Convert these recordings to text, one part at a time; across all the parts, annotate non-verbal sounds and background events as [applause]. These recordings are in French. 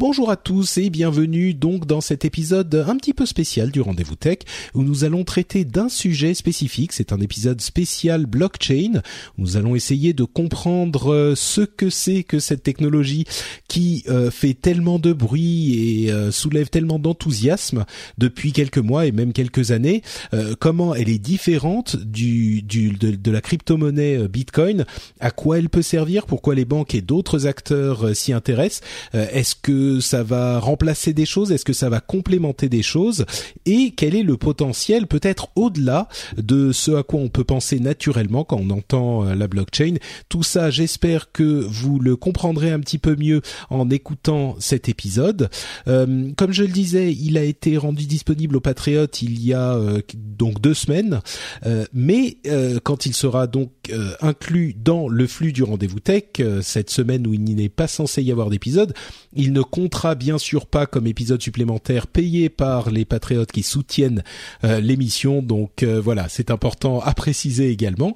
Bonjour à tous et bienvenue donc dans cet épisode un petit peu spécial du Rendez-vous Tech où nous allons traiter d'un sujet spécifique. C'est un épisode spécial blockchain. Nous allons essayer de comprendre euh, ce que c'est que cette technologie qui euh, fait tellement de bruit et euh, soulève tellement d'enthousiasme depuis quelques mois et même quelques années. comment elle est différente du, du de, de, la crypto-monnaie Bitcoin? À quoi elle peut servir? Pourquoi les banques et d'autres acteurs s'y intéressent? Est-ce que ça va remplacer des choses? Est-ce que ça va complémenter des choses? Et quel est le potentiel peut-être au-delà de ce à quoi on peut penser naturellement quand on entend euh, la blockchain? Tout ça, j'espère que vous le comprendrez un petit peu mieux en écoutant cet épisode. Euh, comme je le disais, il a été rendu disponible aux Patriotes il y a euh, donc deux semaines, mais quand il sera donc inclus dans le flux du rendez-vous tech cette semaine où il n'est pas censé y avoir d'épisode, il ne comptera bien sûr pas comme épisode supplémentaire payé par les patriotes qui soutiennent euh, l'émission. Donc euh, voilà, c'est important à préciser également.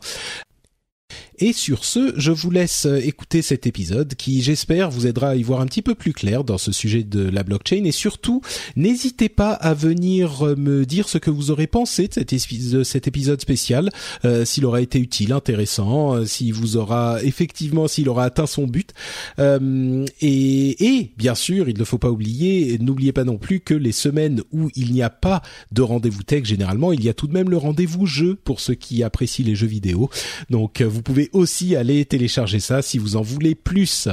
Et sur ce, je vous laisse euh, écouter cet épisode qui, j'espère, vous aidera à y voir un petit peu plus clair dans ce sujet de la blockchain. Et surtout, n'hésitez pas à venir euh, me dire ce que vous aurez pensé de cet, épisode spécial, euh, s'il aura été utile, intéressant, s'il vous aura effectivement, s'il aura atteint son but. et, et, bien sûr, il ne faut pas oublier, n'oubliez pas non plus que les semaines où il n'y a pas de rendez-vous tech, généralement, il y a tout de même le rendez-vous jeu pour ceux qui apprécient les jeux vidéo. Donc, vous pouvez aussi aller télécharger ça si vous en voulez plus.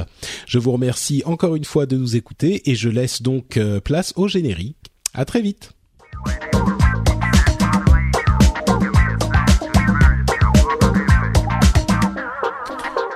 Je vous remercie encore une fois de nous écouter et je laisse donc euh, place au générique. À très vite.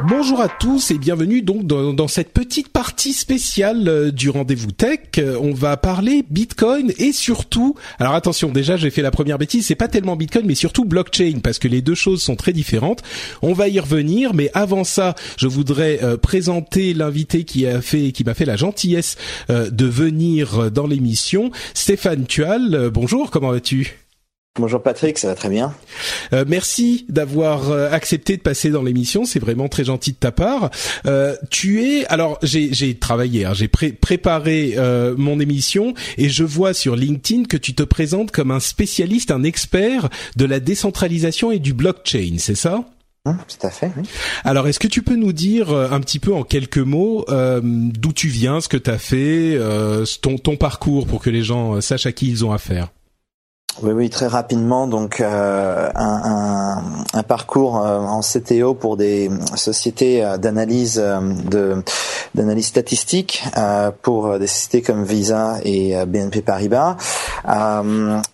Bonjour à tous et bienvenue donc dans, cette petite partie spéciale euh, du rendez-vous tech. Euh, on va parler Bitcoin et surtout, alors attention, déjà j'ai fait la première bêtise, c'est pas tellement Bitcoin mais surtout blockchain parce que les deux choses sont très différentes. On va y revenir, mais avant ça, je voudrais euh, présenter l'invité qui a fait, qui m'a fait la gentillesse de venir dans l'émission, Stéphane Tual. bonjour, comment vas-tu? Bonjour Patrick, ça va très bien. Euh, merci d'avoir euh, accepté de passer dans l'émission, c'est vraiment très gentil de ta part. Euh, tu es, alors j'ai travaillé, hein, j'ai préparé euh, mon émission et je vois sur LinkedIn que tu te présentes comme un spécialiste, un expert de la décentralisation et du blockchain, c'est ça? Hum, tout à fait. Oui. Alors, est-ce que tu peux nous dire un petit peu en quelques mots d'où tu viens, ce que tu as fait, ton, ton parcours pour que les gens sachent à qui ils ont affaire? Oui, oui, très rapidement. Donc, euh, un, un, parcours euh, en CTO pour des sociétés euh, d'analyse de d'analyse statistique pour des sociétés comme Visa et BNP Paribas.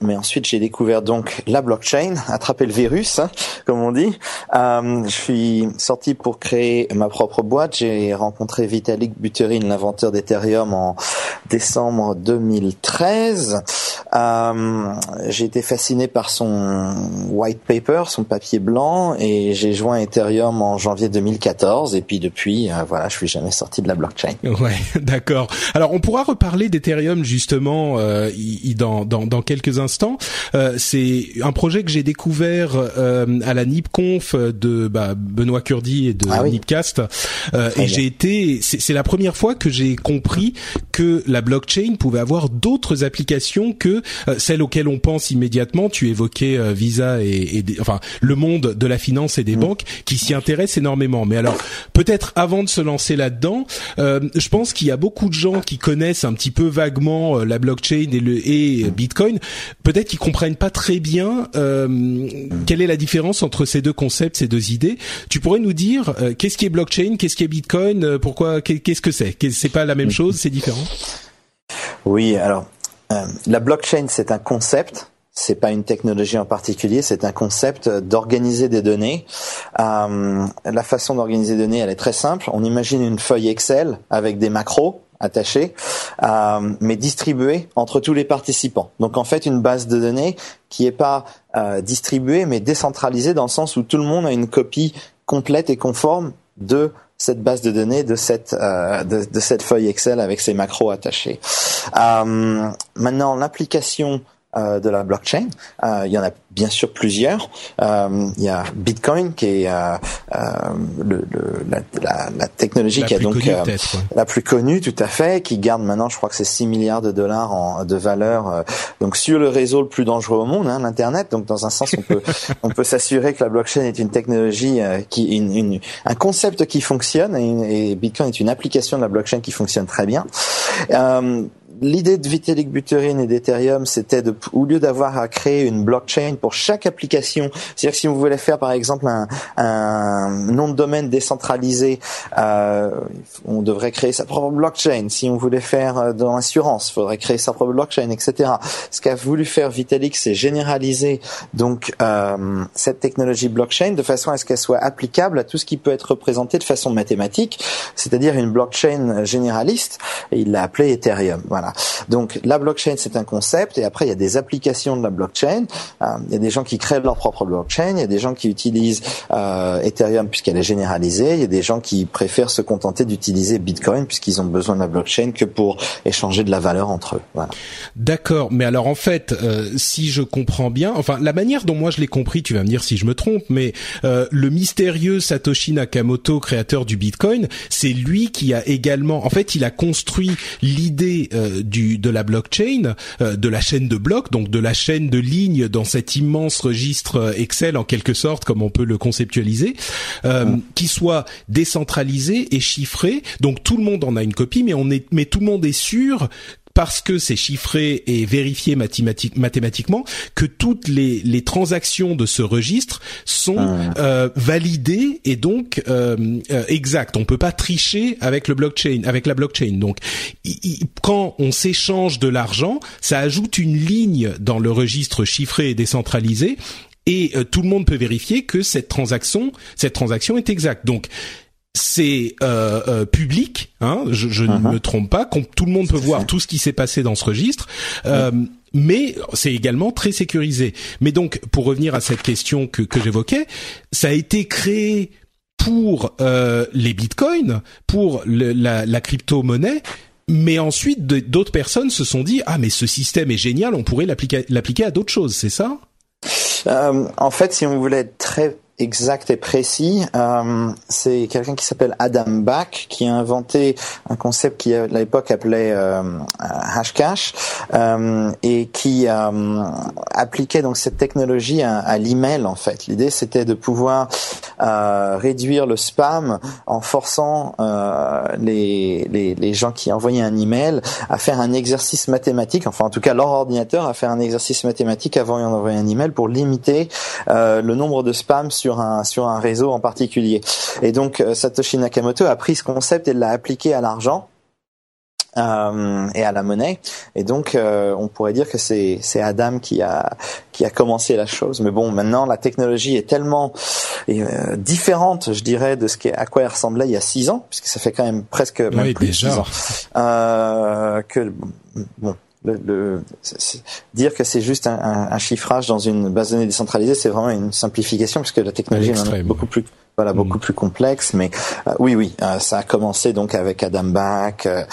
mais ensuite, j'ai découvert donc la blockchain, attraper le virus, hein, comme on dit. je suis sorti pour créer ma propre boîte. J'ai rencontré Vitalik Buterin, l'inventeur d'Ethereum, en décembre 2013 j'ai été fasciné par son white paper, son papier blanc, et j'ai joint Ethereum en janvier 2014. Et puis depuis, euh, voilà, je suis jamais sorti de la blockchain. Ouais, [laughs] d'accord. Alors on pourra reparler d'Ethereum justement euh, dans, dans, dans quelques instants. Euh, c'est un projet que j'ai découvert euh, à la NipConf de bah, Benoît Curdi et de ah Nipcast, euh, et j'ai été. C'est la première fois que j'ai compris que la blockchain pouvait avoir d'autres applications que celles auxquelles on pense immédiatement. Tu évoquais euh, Visa et, enfin le monde de la finance et des mm. banques qui s'y intéressent énormément. Mais alors peut-être avant de se lancer là-dedans, euh, je pense qu'il y a beaucoup de gens qui connaissent un petit peu vaguement euh, la blockchain et le et Bitcoin. Peut-être qu'ils comprennent pas très bien quelle est la différence entre ces deux concepts, ces deux idées. Tu pourrais nous dire qu'est-ce qui est blockchain, qu'est-ce qui est Bitcoin, pourquoi, qu'est-ce que c'est? C'est pas la même chose, c'est différent? Oui, alors la blockchain c'est un concept c'est pas une technologie en particulier, c'est un concept d'organiser des données. Euh, la façon d'organiser des données, elle est très simple. On imagine une feuille Excel avec des macros attachés, euh, mais distribués entre tous les participants. Donc en fait, une base de données qui est pas euh, distribuée, mais décentralisée dans le sens où tout le monde a une copie complète et conforme de cette base de données de cette feuille Excel avec ses macros attachés. Maintenant, l'application euh, de la blockchain. Euh, il y en a bien sûr plusieurs. Euh, il y a Bitcoin qui est euh, euh, le, le, la, la, la, technologie la qui a donc connue, la plus connue, tout à fait, qui garde maintenant, je crois que c'est 6 milliards de dollars en, de valeur. donc sur le réseau le plus dangereux au monde, hein, l'internet. Donc dans un sens, on peut [laughs] on peut s'assurer que la blockchain est une technologie qui une, une, un concept qui fonctionne et, et, Bitcoin est une application de la blockchain qui fonctionne très bien. Euh, l'idée de Vitalik Buterin et d'Ethereum, c'était de, au lieu d'avoir à créer une blockchain pour chaque application, c'est-à-dire si vous voulez faire par exemple un, un nom de domaine décentralisé, euh, on devrait créer sa propre blockchain. Si on voulait faire euh, dans l'assurance, il faudrait créer sa propre blockchain, etc. Ce qu'a voulu faire Vitalik, c'est généraliser donc euh, cette technologie blockchain de façon à ce qu'elle soit applicable à tout ce qui peut être représenté de façon mathématique, c'est-à-dire une blockchain généraliste. Et il l'a appelé Ethereum. Voilà. Donc la blockchain c'est un concept et après il y a des applications de la blockchain. Euh, il y a des gens qui créent leur propre blockchain, il y a des gens qui utilisent euh, Ethereum puisqu'elle est généralisée, il y a des gens qui préfèrent se contenter d'utiliser Bitcoin puisqu'ils ont besoin de la blockchain que pour échanger de la valeur entre eux. Voilà. D'accord, mais alors en fait, euh, si je comprends bien, enfin la manière dont moi je l'ai compris, tu vas me dire si je me trompe, mais euh, le mystérieux Satoshi Nakamoto, créateur du Bitcoin, c'est lui qui a également, en fait, il a construit l'idée euh, du de la blockchain, euh, de la chaîne de blocs, donc de la chaîne de lignes dans cet immense registre euh, Excel en quelque sorte, comme on peut le conceptualiser, euh, qui soit décentralisé et chiffré. Donc tout le monde en a une copie, mais on est, mais tout le monde est sûr parce que c'est chiffré et vérifié mathématique, mathématiquement, que toutes les, les, transactions de ce registre sont ah. euh, validées et donc euh, euh, exactes. On peut pas tricher avec le blockchain, avec la blockchain. Donc, quand on s'échange de l'argent, ça ajoute une ligne dans le registre chiffré et décentralisé. Et euh, tout le monde peut vérifier que cette transaction, cette transaction est exacte. Donc, c'est euh, euh, public, hein, je, je uh -huh. ne uh-huh. me trompe pas, tout le monde peut voir tout ce qui s'est passé dans ce registre. Euh, oui. Mais c'est également très sécurisé. Mais donc, pour revenir à cette question que, que j'évoquais, ça a été créé pour euh, les bitcoins, pour le, la, la crypto-monnaie, mais ensuite d'autres personnes se sont dit ah mais ce système est génial, on pourrait l'appliquer à d'autres choses, c'est ça? Euh, En fait, si on voulait être très exact et précis. Euh, c'est quelqu'un qui s'appelle Adam Back qui a inventé un concept qui à l'époque appelait euh, Hashcash euh, et qui appliquait donc cette technologie à, l'email en fait. L'idée c'était de pouvoir réduire le spam en forçant les, les, les gens qui envoyaient un email à faire un exercice mathématique, enfin en tout cas leur ordinateur à faire un exercice mathématique avant d'envoyer un email pour limiter le nombre de spams sur un sur un réseau en particulier. Et donc euh, Satoshi Nakamoto a pris ce concept et l'a appliqué à l'argent. Euh, et à la monnaie. Et donc, euh, on pourrait dire que c'est c'est Adam qui a qui a commencé la chose. Mais bon, maintenant la technologie est tellement euh, différente, je dirais, de ce qui à quoi elle ressemblait il y a six ans, puisque ça fait quand même presque même oui, plus déjà. six ans. Que bon, le, le dire que c'est juste un, un, un, chiffrage dans une base de données décentralisée, c'est vraiment une simplification puisque la technologie est beaucoup plus voilà beaucoup mmh. plus complexe. Mais euh, oui, oui, euh, ça a commencé donc avec Adam Back. Euh,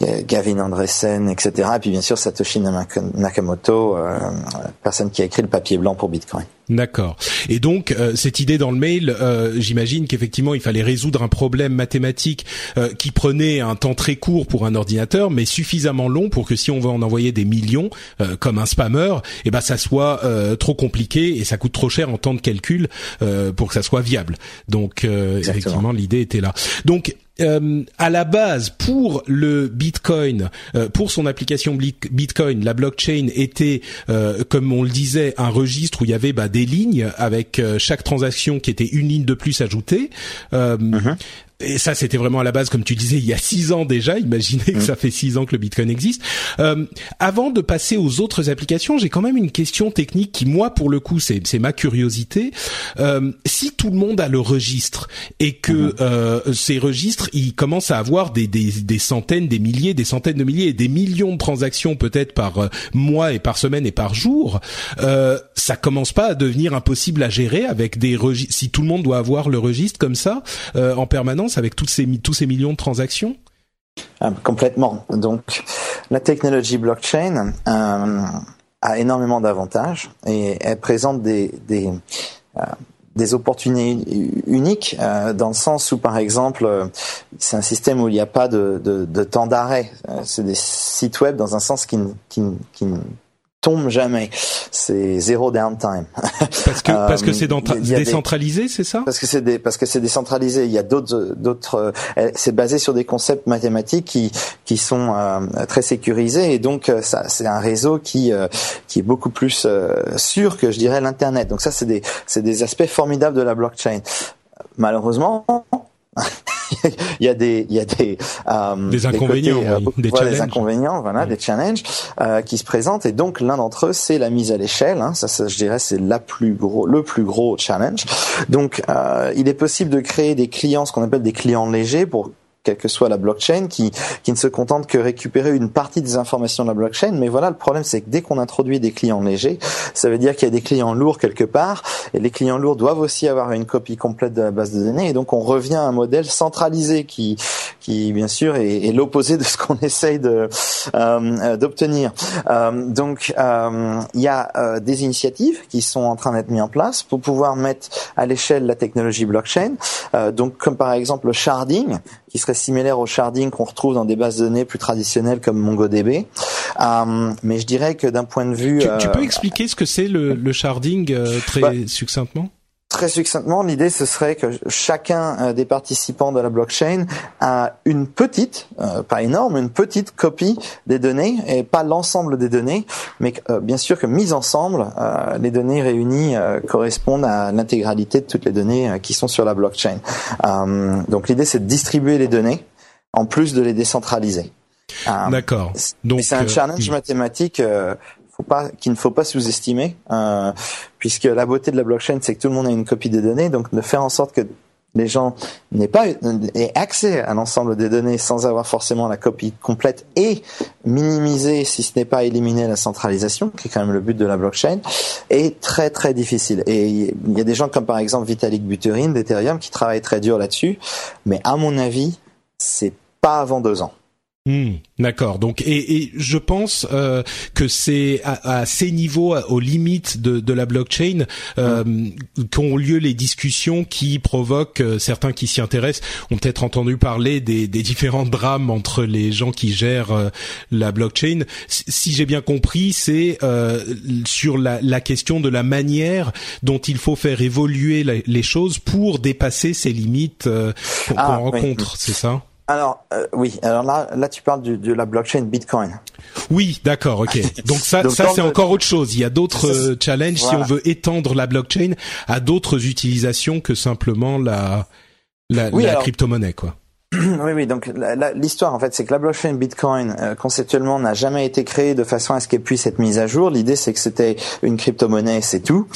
Gavin Andresen, etc. Et puis bien sûr Satoshi Nakamoto, euh, personne qui a écrit le papier blanc pour Bitcoin. D'accord. Et donc euh, cette idée dans le mail, euh, j'imagine qu'effectivement il fallait résoudre un problème mathématique euh, qui prenait un temps très court pour un ordinateur, mais suffisamment long pour que si on veut en envoyer des millions, euh, comme un spammer, eh ben ça soit euh, trop compliqué et ça coûte trop cher en temps de calcul pour que ça soit viable. Donc effectivement l'idée était là. Donc euh, à la base pour le Bitcoin, euh, pour son application Bitcoin, la blockchain était, euh, comme on le disait, un registre où il y avait bah, des lignes avec euh, chaque transaction qui était une ligne de plus ajoutée. -huh et ça, c'était vraiment à la base, comme tu disais, il y a six ans déjà. Imaginez que mm. ça fait six ans que le Bitcoin existe. Euh, avant de passer aux autres applications, j'ai quand même une question technique qui, moi, pour le coup, c'est ma curiosité. Euh, si tout le monde a le registre et que euh, ces registres, ils commencent à avoir des, des, des, centaines, des milliers, des centaines de milliers et des millions de transactions peut-être par euh, mois et par semaine et par jour, euh, ça commence pas à devenir impossible à gérer avec des registres. Si tout le monde doit avoir le registre comme ça euh, en permanence avec toutes ces, tous ces millions de transactions. Ah, complètement. Donc, la technologie blockchain euh, a énormément d'avantages et elle présente des, des, euh, opportunités uniques euh, dans le sens où, par exemple, c'est un système où il n'y a pas de, de, de temps d'arrêt. C'est des sites web dans un sens qui, qui, qui tombe jamais. C'est zéro downtime. Parce que parce que c'est décentralisé, c'est ça? Parce que c'est parce que c'est décentralisé. Il y a d'autres d'autres. Euh, c'est basé sur des concepts mathématiques qui qui sont euh, très sécurisés et donc euh, ça c'est un réseau qui qui est beaucoup plus sûr que je dirais l'internet. Donc ça c'est des c'est des aspects formidables de la blockchain. Malheureusement, [laughs] il y a des, il y a des, euh, des inconvénients, euh, des, des, inconvénients, voilà, des challenges euh, qui se présentent. Et donc l'un d'entre eux, c'est la mise à l'échelle. Hein, ça, ça, je dirais, c'est la plus gros, le plus gros challenge. Donc, euh, il est possible de créer des clients, ce qu'on appelle des clients légers, pour quelle que soit la blockchain, qui, qui ne se contente que récupérer une partie des informations de la blockchain. Mais voilà, le problème, c'est que dès qu'on introduit des clients légers, ça veut dire qu'il y a des clients lourds quelque part, et les clients lourds doivent aussi avoir une copie complète de la base de données. Et donc, on revient à un modèle centralisé qui, qui bien sûr, est, est l'opposé de ce qu'on [laughs] essaye de euh, d'obtenir. Euh, donc, euh, il y a euh, des initiatives qui sont en train d'être mises en place pour pouvoir mettre à l'échelle la technologie blockchain. Euh, donc, comme par exemple le sharding, qui serait similaire au sharding qu'on retrouve dans des bases de données plus traditionnelles comme MongoDB. Euh, mais je dirais que d'un point de vue... Tu, tu, peux euh, expliquer ce que c'est le, le sharding euh, très bah, succinctement? Très succinctement, l'idée ce serait que chacun euh, des participants de la blockchain a une petite, euh, pas énorme, une petite copie des données et pas l'ensemble des données, mais euh, bien sûr que mises ensemble, les données réunies correspondent à l'intégralité de toutes les données qui sont sur la blockchain. donc l'idée c'est de distribuer les données en plus de les décentraliser. D'accord. Donc c'est un challenge mathématique pas, qu'il ne faut pas sous-estimer, euh, puisque la beauté de la blockchain, c'est que tout le monde a une copie des données, donc de faire en sorte que les gens n'aient pas aient accès à l'ensemble des données sans avoir forcément la copie complète et minimiser, si ce n'est pas éliminer la centralisation, qui est quand même le but de la blockchain, est très très difficile. Et il y a des gens comme par exemple Vitalik Buterin d'Ethereum qui travaillent très dur là-dessus, mais à mon avis, c'est pas avant deux ans. Hmm, d'accord. Donc et, et, je pense euh, que c'est à, à, ces niveaux, aux limites de, de la blockchain, euh, hmm. qu'ont lieu les discussions qui provoquent euh, certains qui s'y intéressent ont peut-être entendu parler des, des, différents drames entre les gens qui gèrent euh, la blockchain. Si j'ai bien compris, c'est euh, sur la, la, question de la manière dont il faut faire évoluer les choses pour dépasser ces limites qu'on ah, rencontre. C'est ça? Alors euh, oui, alors là, là tu parles de la blockchain Bitcoin. Oui, d'accord, ok. [laughs] Donc ça, ça c'est encore autre chose. Il y a d'autres euh, challenges si on veut étendre la blockchain à d'autres utilisations que simplement la la, la crypto-monnaie, quoi. [clears throat] Oui, oui. Donc l'histoire, en fait, c'est que la blockchain Bitcoin euh, conceptuellement n'a jamais été créée de façon à ce qu'elle puisse être mise à jour. L'idée, c'est que c'était une crypto-monnaie, c'est tout.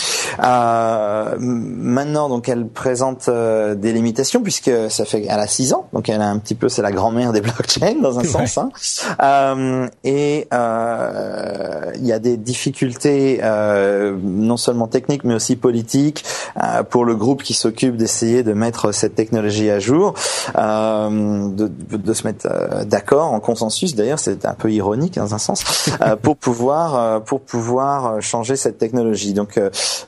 Euh, maintenant, donc, elle présente euh, des limitations puisque ça fait, elle a six ans, donc elle a un petit peu, c'est la grand-mère des [laughs] blockchains dans un sens. Hein. Euh, et il y a des difficultés non seulement techniques, mais aussi politiques pour le groupe qui s'occupe d'essayer de mettre cette technologie à jour. Euh, euh, de, de, se mettre euh, d'accord en consensus. D'ailleurs, c'est un peu ironique dans un sens [laughs] euh, pour pouvoir pour pouvoir changer cette technologie. Donc,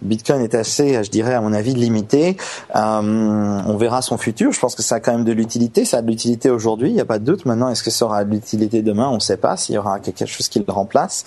Bitcoin est assez, je dirais, à mon avis, limité. on verra son futur. Je pense que ça a quand même de l'utilité. Ça a de l'utilité aujourd'hui. Il n'y a pas de doute. Maintenant, est-ce que ça aura de l'utilité demain? On ne sait pas. S'il y aura quelque chose qui le remplace.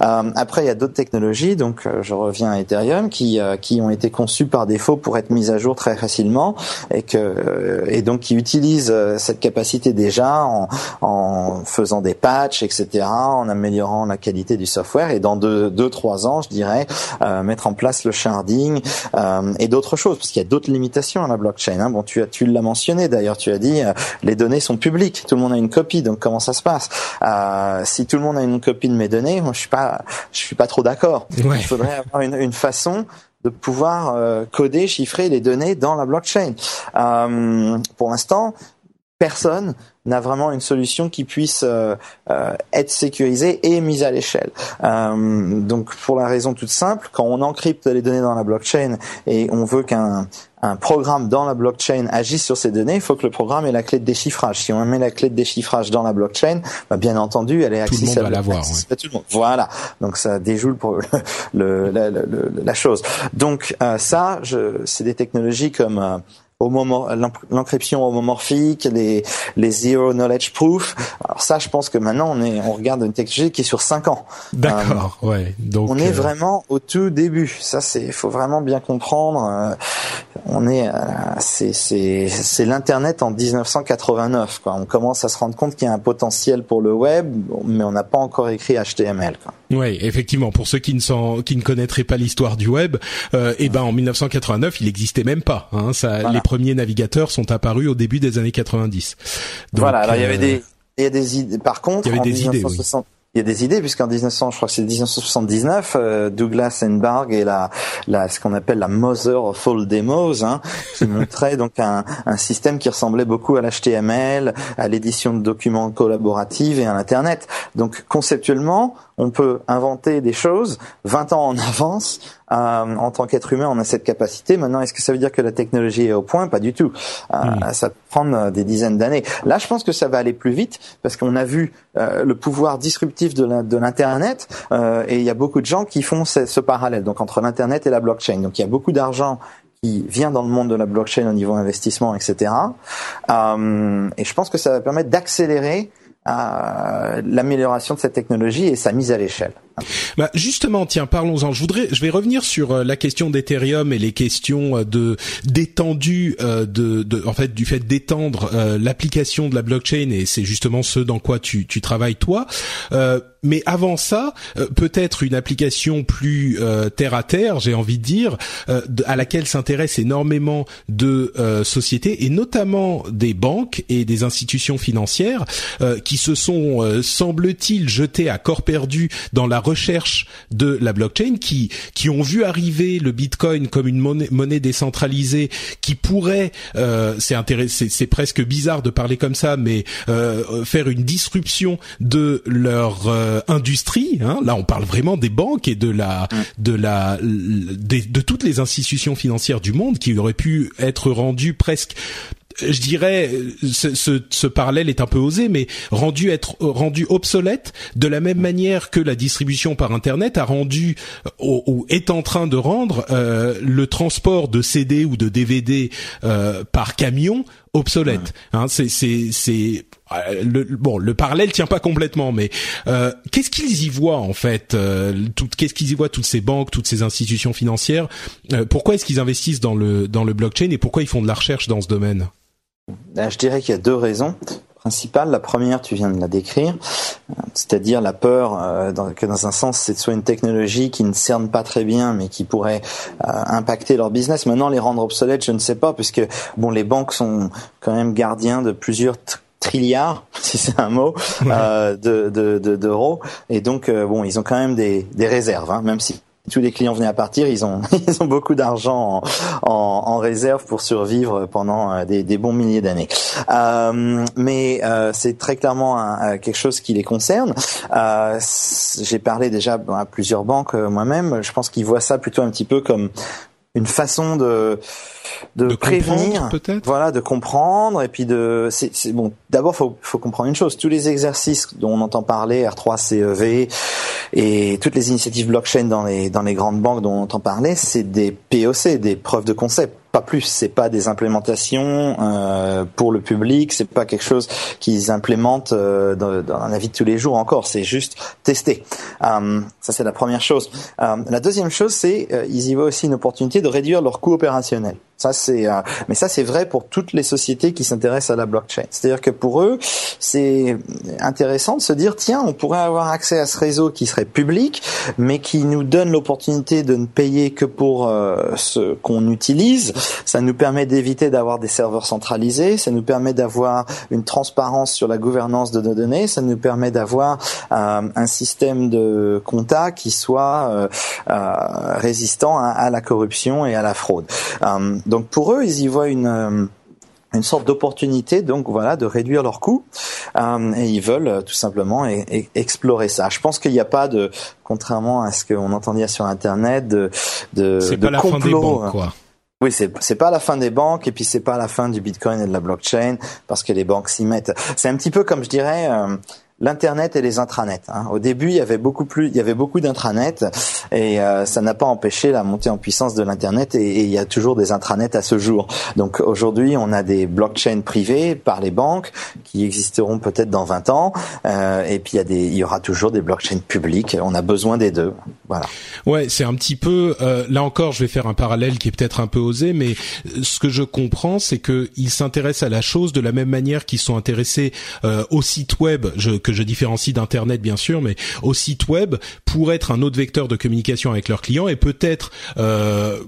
après, il y a d'autres technologies. Donc, je reviens à Ethereum qui qui ont été conçues par défaut pour être mises à jour très facilement et que et donc qui utilisent cette capacité déjà en, en faisant des patchs, etc., en améliorant la qualité du software et dans deux, deux trois ans, je dirais, euh, mettre en place le sharding euh, et d'autres choses, parce qu'il y a d'autres limitations à la blockchain. Hein. Bon, tu as, tu l'as mentionné d'ailleurs, tu as dit euh, les données sont publiques, tout le monde a une copie, donc comment ça se passe? Euh, Si tout le monde a une copie de mes données, moi je suis pas, je suis pas trop d'accord. Il faudrait avoir une, une façon de pouvoir euh, coder, chiffrer les données dans la blockchain. Euh, pour l'instant, personne n'a vraiment une solution qui puisse euh, être sécurisée et mise à l'échelle. donc pour la raison toute simple, quand on encrypte les données dans la blockchain et on veut qu'un un programme dans la blockchain agisse sur ces données, il faut que le programme ait la clé de déchiffrage. Si on met la clé de déchiffrage dans la blockchain, bah bien entendu, elle est accessible à l'avoir. Voilà. Donc ça déjoule pour le, la, chose. Donc euh, ça, c'est des technologies comme euh, l'encryption homomorphique, les les zero knowledge proof. Alors ça, je pense que maintenant on est on regarde une technologie qui est sur cinq ans. D'accord, euh, ouais. Donc on est euh, vraiment au tout début. Ça, c'est faut vraiment bien comprendre. Euh, on est c'est c'est c'est l'internet en 1989. Quoi. On commence à se rendre compte qu'il y a un potentiel pour le web, mais on n'a pas encore écrit HTML. Quoi. Oui, effectivement. Pour ceux qui ne sont, qui ne connaîtraient pas l'histoire du web, euh, eh ben en 1989, il n'existait même pas. Hein, ça, Les premiers navigateurs sont apparus au début des années 90. voilà. Alors il y avait euh, des, il y a des idées. Par contre, il y avait des idées. Il y a des idées puisqu'en 1900, je crois que c'est 1979, euh, Douglas Enbarg et la, la ce qu'on appelle la mother of all demos, hein, qui [laughs] montrait donc un, un système qui ressemblait beaucoup à l'HTML, à l'édition de documents collaboratifs et à l'internet. Donc conceptuellement, on peut inventer des choses 20 ans en avance. Euh, en tant qu'être humain, on a cette capacité. Maintenant, est-ce que ça veut dire que la technologie est au point? Pas du tout. Euh, hmm. Ça peut prendre euh, des dizaines d'années. Là, je pense que ça va aller plus vite parce qu'on a vu le pouvoir disruptif de l'internet et il y a beaucoup de gens qui font ce, ce parallèle donc entre l'internet et la blockchain. Donc, il y a beaucoup d'argent qui vient dans le monde de la blockchain au niveau investissement, etc. Euh, et je pense que ça va permettre d'accélérer euh, l'amélioration de cette technologie et sa mise à l'échelle. Bah justement, tiens, parlons-en. Je voudrais, je vais revenir sur euh, la question d'Ethereum et les questions euh, de d'étendue euh, de, de, en fait, du fait d'étendre l'application de la blockchain et c'est justement ce dans quoi tu, tu travailles toi. mais avant ça, peut-être une application plus terre à terre, j'ai envie de dire, à laquelle s'intéressent énormément de sociétés et notamment des banques et des institutions financières qui se sont, semble-t-il, jetées à corps perdu dans la recherche de la blockchain qui qui ont vu arriver le Bitcoin comme une monnaie, monnaie décentralisée qui pourrait euh, c'est intéressant c'est presque bizarre de parler comme ça mais euh, faire une disruption de leur euh, industrie hein. là on parle vraiment des banques et de la de la de toutes les institutions financières du monde qui auraient pu être rendues presque je dirais, ce, ce, ce, parallèle est un peu osé, mais rendu être rendu obsolète de la même manière que la distribution par Internet a rendu ou, est en train de rendre euh, le transport de CD ou de DVD euh, par camion obsolète. Hein, c'est c'est euh, le, bon, le parallèle tient pas complètement, mais euh, qu'est-ce qu'ils y voient en fait euh, Qu'est-ce qu'ils y voient toutes ces banques, toutes ces institutions financières Pourquoi est-ce qu'ils investissent dans le dans le blockchain et pourquoi ils font de la recherche dans ce domaine? Je dirais qu'il y a deux raisons principales. La première, tu viens de la décrire, c'est-à-dire la peur que dans un sens, c'est soit une technologie qui ne cerne pas très bien, mais qui pourrait impacter leur business. Maintenant, les rendre obsolètes, je ne sais pas, puisque bon, les banques sont quand même gardiens de plusieurs trilliards, [laughs] si c'est un mot, euh, de, d'euros. et donc, euh, bon, ils ont quand même des, des réserves, hein, même si tous les clients venaient à partir, ils ont [laughs] ils ont beaucoup d'argent en, réserve pour survivre pendant euh, des, bons milliers d'années. Euh, mais euh, c'est très clairement quelque chose qui les concerne. J'ai parlé déjà à plusieurs banques moi-même. Je pense qu'ils voient ça plutôt un petit peu comme une façon de de, prévenir, voilà, de comprendre et puis de c'est bon. D'abord, faut faut comprendre une chose. Tous les exercices dont on entend parler, R3 CEV et toutes les initiatives blockchain dans les dans les grandes banques dont on entend parler, c'est des POC, des preuves de concept pas plus. C'est pas des implémentations euh, pour le public. C'est pas quelque chose qu'ils implémentent euh, dans, dans la vie de tous les jours encore. C'est juste tester. Euh, ça c'est la première chose. Euh, la deuxième chose, c'est euh, ils y voient aussi une opportunité de réduire leurs coûts opérationnels. Ça c'est, euh, mais ça c'est vrai pour toutes les sociétés qui s'intéressent à la blockchain. C'est-à-dire que pour eux, c'est intéressant de se dire tiens, on pourrait avoir accès à ce réseau qui serait public, mais qui nous donne l'opportunité de ne payer que pour euh, ce qu'on utilise. Ça nous permet d'éviter d'avoir des serveurs centralisés. Ça nous permet d'avoir une transparence sur la gouvernance de nos données. Ça nous permet d'avoir euh, un système de compta qui soit résistant à, à, la corruption et à la fraude. Donc pour eux, ils y voient une euh, une sorte d'opportunité, donc voilà, de réduire leurs coûts, euh, et ils veulent euh, tout simplement explorer ça. Je pense qu'il n'y a pas de, contrairement à ce qu'on entendait sur Internet, de de, c'est pas la fin des banques, quoi. Oui, c'est c'est pas la fin des banques et puis c'est pas la fin du Bitcoin et de la blockchain parce que les banques s'y mettent. C'est un petit peu comme je dirais l'internet et les intranets. Hein. Au début, il y avait beaucoup plus, il y avait beaucoup d'intranets et euh, ça n'a pas empêché la montée en puissance de l'internet et, et, il y a toujours des intranets à ce jour. Donc aujourd'hui, on a des blockchains privés par les banques qui existeront peut-être dans 20 ans euh, et puis il y a des, il y aura toujours des blockchains publiques. On a besoin des deux. Voilà. Ouais, c'est un petit peu euh, là encore, je vais faire un parallèle qui est peut-être un peu osé, mais ce que je comprends, c'est que ils s'intéressent à la chose de la même manière qu'ils sont intéressés euh, au site web. Je, que je différencie d'internet bien sûr, mais au site web pour être un autre vecteur de communication avec leurs clients et peut-être euh,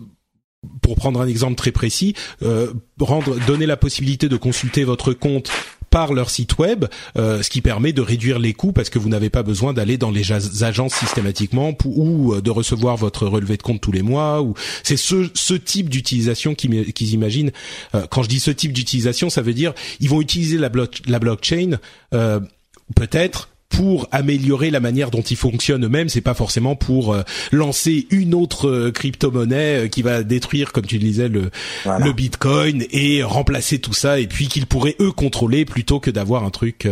pour prendre un exemple très précis, euh, rendre, donner la possibilité de consulter votre compte par leur site web, euh, ce qui permet de réduire les coûts parce que vous n'avez pas besoin d'aller dans les agences systématiquement ou de recevoir votre relevé de compte tous les mois. Ou c'est ce, ce type d'utilisation qu'ils imaginent. quand je dis ce type d'utilisation, ça veut dire ils vont utiliser la, la blockchain peut-être pour améliorer la manière dont ils fonctionnent eux-mêmes. C'est pas forcément pour euh, lancer une autre euh, crypto-monnaie euh, qui va détruire, comme tu le disais, le, le Bitcoin et remplacer tout ça. Et puis qu'ils pourraient eux contrôler plutôt que d'avoir un truc.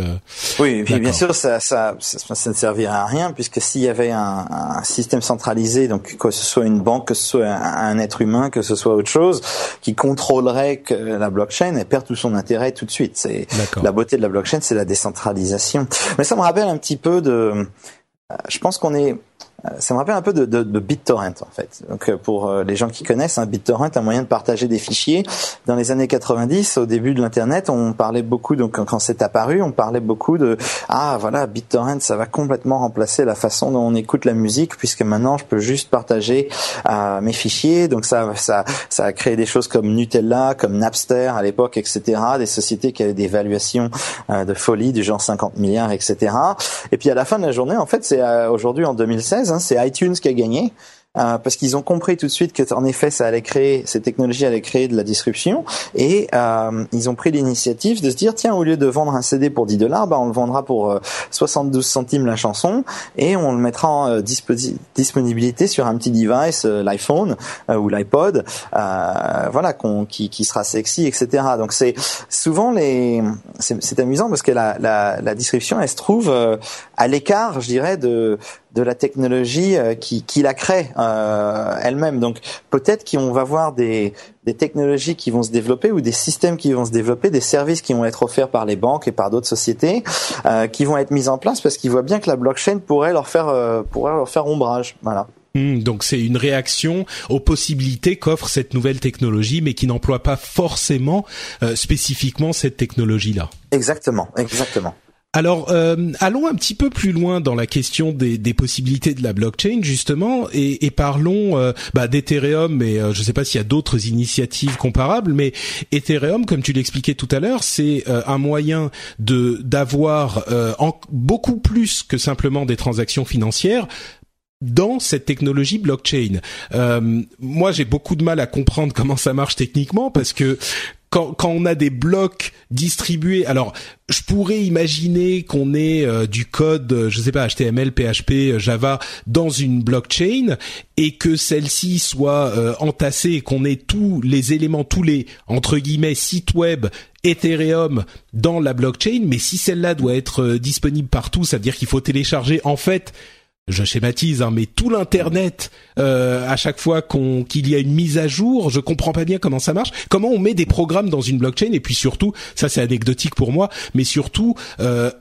oui, et bien sûr, ça, ça, ça, ne servirait à rien puisque s'il y avait un, un, système centralisé, donc que ce soit une banque, que ce soit un, être humain, que ce soit autre chose, qui contrôlerait que la blockchain, elle perd tout son intérêt tout de suite. C'est la beauté de la blockchain, c'est la décentralisation. Mais ça me rappelle un petit peu de. Euh, je pense qu'on est ça me rappelle un peu de, de, de, BitTorrent en fait. Donc euh, pour euh, les gens qui connaissent, un hein, BitTorrent, un moyen de partager des fichiers. Dans les années 90, au début de l'internet, on parlait beaucoup. Donc quand c'est apparu, on parlait beaucoup de ah voilà BitTorrent, ça va complètement remplacer la façon dont on écoute la musique puisque maintenant je peux juste partager euh, mes fichiers. Donc ça ça ça a créé des choses comme Nutella, comme Napster à l'époque, etc. Des sociétés qui avaient des valuations de folie du genre 50 milliards, etc. Et puis à la fin de la journée, en fait, c'est aujourd'hui en 2016 Hein, c'est iTunes qui a gagné. Euh, parce qu'ils ont compris tout de suite que en effet ça allait créer ces technologies allaient créer de la disruption et euh, ils ont pris l'initiative de se dire tiens au lieu de vendre un CD pour 10 dollars bah on le vendra pour 72 euh, centimes la chanson et on le mettra en disponibilité sur un petit device l'iPhone ou l'iPod voilà qui, qui sera sexy etc donc c'est souvent les c'est amusant parce que la, la, la disruption elle se trouve à l'écart je dirais de de la technologie euh, qui, qui la crée euh, elle-même. Donc peut-être qu'on va voir des, des technologies qui vont se développer ou des systèmes qui vont se développer, des services qui vont être offerts par les banques et par d'autres sociétés, euh, qui vont être mis en place parce qu'ils voient bien que la blockchain pourrait leur faire euh, pourrait leur faire ombrage. Voilà. Hmm, donc c'est une réaction aux possibilités qu'offre cette nouvelle technologie, mais qui n'emploie pas forcément euh, spécifiquement cette technologie-là. Exactement, exactement. Alors, euh, allons un petit peu plus loin dans la question des, possibilités de la blockchain justement, et, parlons euh, bah, d'Ethereum. Mais euh, je ne sais pas s'il y a d'autres initiatives comparables, mais Ethereum, comme tu l'expliquais tout à l'heure, c'est un moyen de d'avoir beaucoup plus que simplement des transactions financières dans cette technologie blockchain. Euh, moi, j'ai beaucoup de mal à comprendre comment ça marche techniquement parce que quand, on a des blocs distribués, alors je pourrais imaginer qu'on ait euh, du code, euh, je sais pas, HTML, PHP, euh, Java dans une blockchain et que celle-ci soit entassée qu'on ait tous les éléments, tous les entre guillemets sites web Ethereum dans la blockchain. Mais si celle-là doit être disponible partout, ça veut dire qu'il faut télécharger en fait je schématise, hein, mais tout l'internet euh, à chaque fois qu'on qu'il y a une mise à jour, je comprends pas bien comment ça marche. Comment on met des programmes dans une blockchain et puis surtout, ça c'est anecdotique pour moi, mais surtout euh,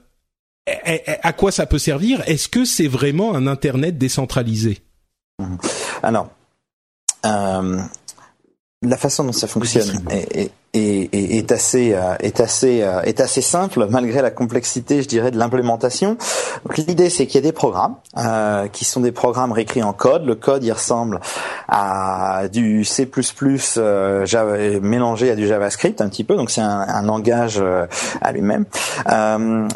à quoi ça peut servir? Est-ce que c'est vraiment un internet décentralisé? Alors, euh, la façon dont ça fonctionne est, est, est, assez euh, est assez euh, est assez simple malgré la complexité, je dirais, de l'implémentation. Donc l'idée c'est qu'il y a des programmes euh, qui sont des programmes réécrits en code. Le code il ressemble à du C++ euh, Java, mélangé à du JavaScript un petit peu. Donc c'est un, un, langage euh, à lui-même.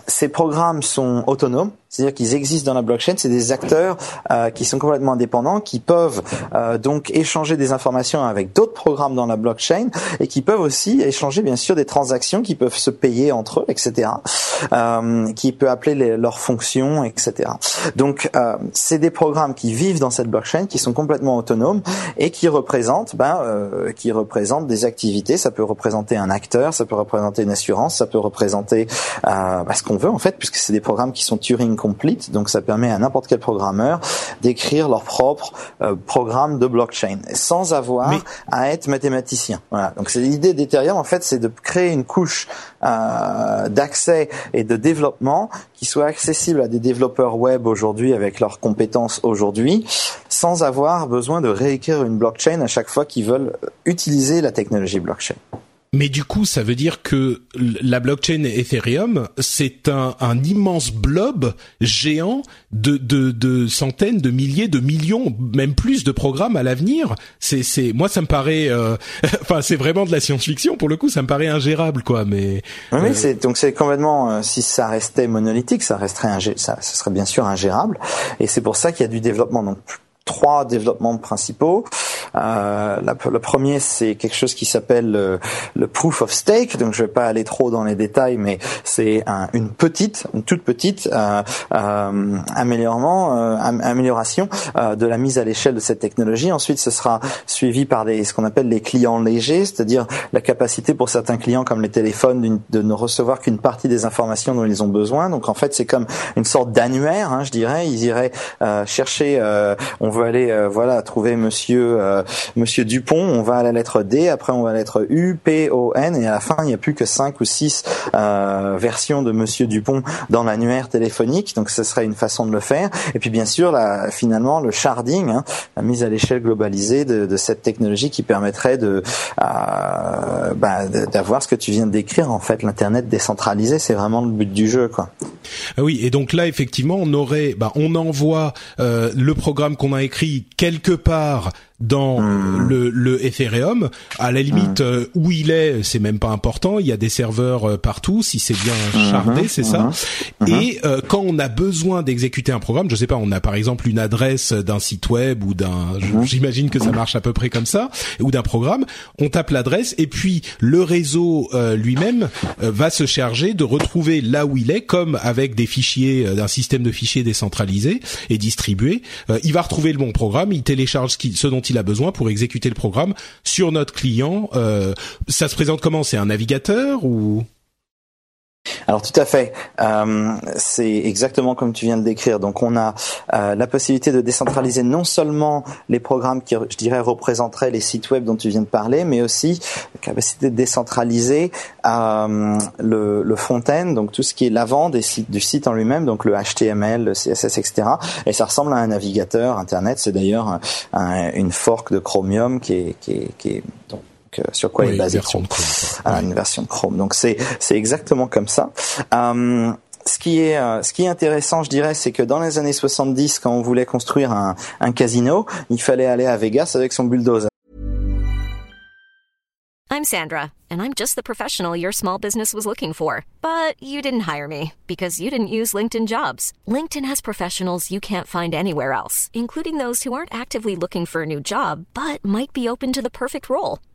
ces programmes sont autonomes. C'est-à-dire qu'ils existent dans la blockchain, c'est des acteurs euh, qui sont complètement indépendants, qui peuvent euh, donc échanger des informations avec d'autres programmes dans la blockchain et qui peuvent aussi échanger bien sûr des transactions qui peuvent se payer entre eux, etc. Euh, qui peut appeler les, leurs fonctions, etc. Donc euh, c'est des programmes qui vivent dans cette blockchain, qui sont complètement autonomes et qui représentent, ben, euh, qui représentent des activités. Ça peut représenter un acteur, ça peut représenter une assurance, ça peut représenter euh, ben, ce qu'on veut en fait, puisque c'est des programmes qui sont Turing complete. Donc ça permet à n'importe quel programmeur d'écrire leur propre euh, programme de blockchain sans avoir à être mathématicien. Voilà. Donc c'est l'idée des en fait, c'est de créer une couche euh, d'accès et de développement qui soit accessible à des développeurs web aujourd'hui avec leurs compétences aujourd'hui, sans avoir besoin de réécrire une blockchain à chaque fois qu'ils veulent utiliser la technologie blockchain. Mais du coup, ça veut dire que la blockchain Ethereum, c'est un, un, immense blob géant de, de, de, centaines, de milliers, de millions, même plus de programmes à l'avenir. C'est, c'est, moi, ça me paraît, euh, [laughs] enfin, c'est vraiment de la science-fiction pour le coup. Ça me paraît ingérable, quoi. Mais oui, euh, c'est donc c'est complètement. Euh, si ça restait monolithique, ça resterait ça, ça serait bien sûr ingérable. Et c'est pour ça qu'il y a du développement. Donc trois développements principaux. Euh, le premier, c'est quelque chose qui s'appelle le, proof of stake. Donc, je vais pas aller trop dans les détails, mais c'est un, une petite, une toute petite euh, euh, améliorement, euh, amélioration euh, de la mise à l'échelle de cette technologie. Ensuite, ce sera suivi par des, ce qu'on appelle les clients légers, c'est-à-dire la capacité pour certains clients, comme les téléphones, de ne recevoir qu'une partie des informations dont ils ont besoin. Donc, en fait, c'est comme une sorte d'annuaire, hein, je dirais. Ils iraient chercher, on veut aller euh, voilà trouver Monsieur euh, Monsieur Dupont, on va à la lettre D, après on va à la lettre U, P, O, N, et à la fin il n'y a plus que cinq ou six euh, versions de Monsieur Dupont dans l'annuaire téléphonique. Donc ce serait une façon de le faire. Et puis bien sûr, là, finalement, le sharding, hein, la mise à l'échelle globalisée de, de, cette technologie qui permettrait de bah, d'avoir ce que tu viens de décrire. En fait, l'internet décentralisé, c'est vraiment le but du jeu, quoi. Ah oui, et donc là, effectivement, on aurait, bah, on envoie le programme qu'on a écrit quelque part dans hmm. le, le, Ethereum. À la limite, hmm. euh, où il est, c'est même pas important. Il y a des serveurs euh, partout, si c'est bien hmm. chardé, c'est ça. Et euh, quand on a besoin d'exécuter un programme, je sais pas, on a par exemple une adresse d'un site web ou d'un, j'imagine que ça marche à peu près comme ça, ou d'un programme, on tape l'adresse et puis le réseau lui-même va se charger de retrouver là où il est, comme avec des fichiers d'un système de fichiers décentralisé et distribué. il va retrouver le bon programme, il télécharge ce dont il a besoin pour exécuter le programme sur notre client. Euh, ça se présente comment? C'est un navigateur ou? Alors tout à fait, euh, c'est exactement comme tu viens de décrire. Donc on a euh, la possibilité de décentraliser non seulement les programmes qui, je dirais, représenteraient les sites web dont tu viens de parler, mais aussi la capacité de décentraliser euh, le, le front-end, donc tout ce qui est l'avant des sites du site en lui-même, donc le HTML, le CSS, etc. Et ça ressemble à un navigateur Internet. C'est d'ailleurs une fork de Chromium qui est, qui est, euh, sur quoi est basé Chrome, une version de Chrome. Donc c'est c'est exactement comme ça. Euh, ce qui est euh, ce qui est intéressant, je dirais, c'est que dans les années 70, quand on voulait construire un, un casino, il fallait aller à Vegas avec son bulldozer. I'm Sandra, and I'm just the professional your small business was looking for. But you didn't hire me because you didn't use LinkedIn Jobs. LinkedIn has professionals you can't find anywhere else, including those who aren't actively looking for a new job but might be open to the perfect role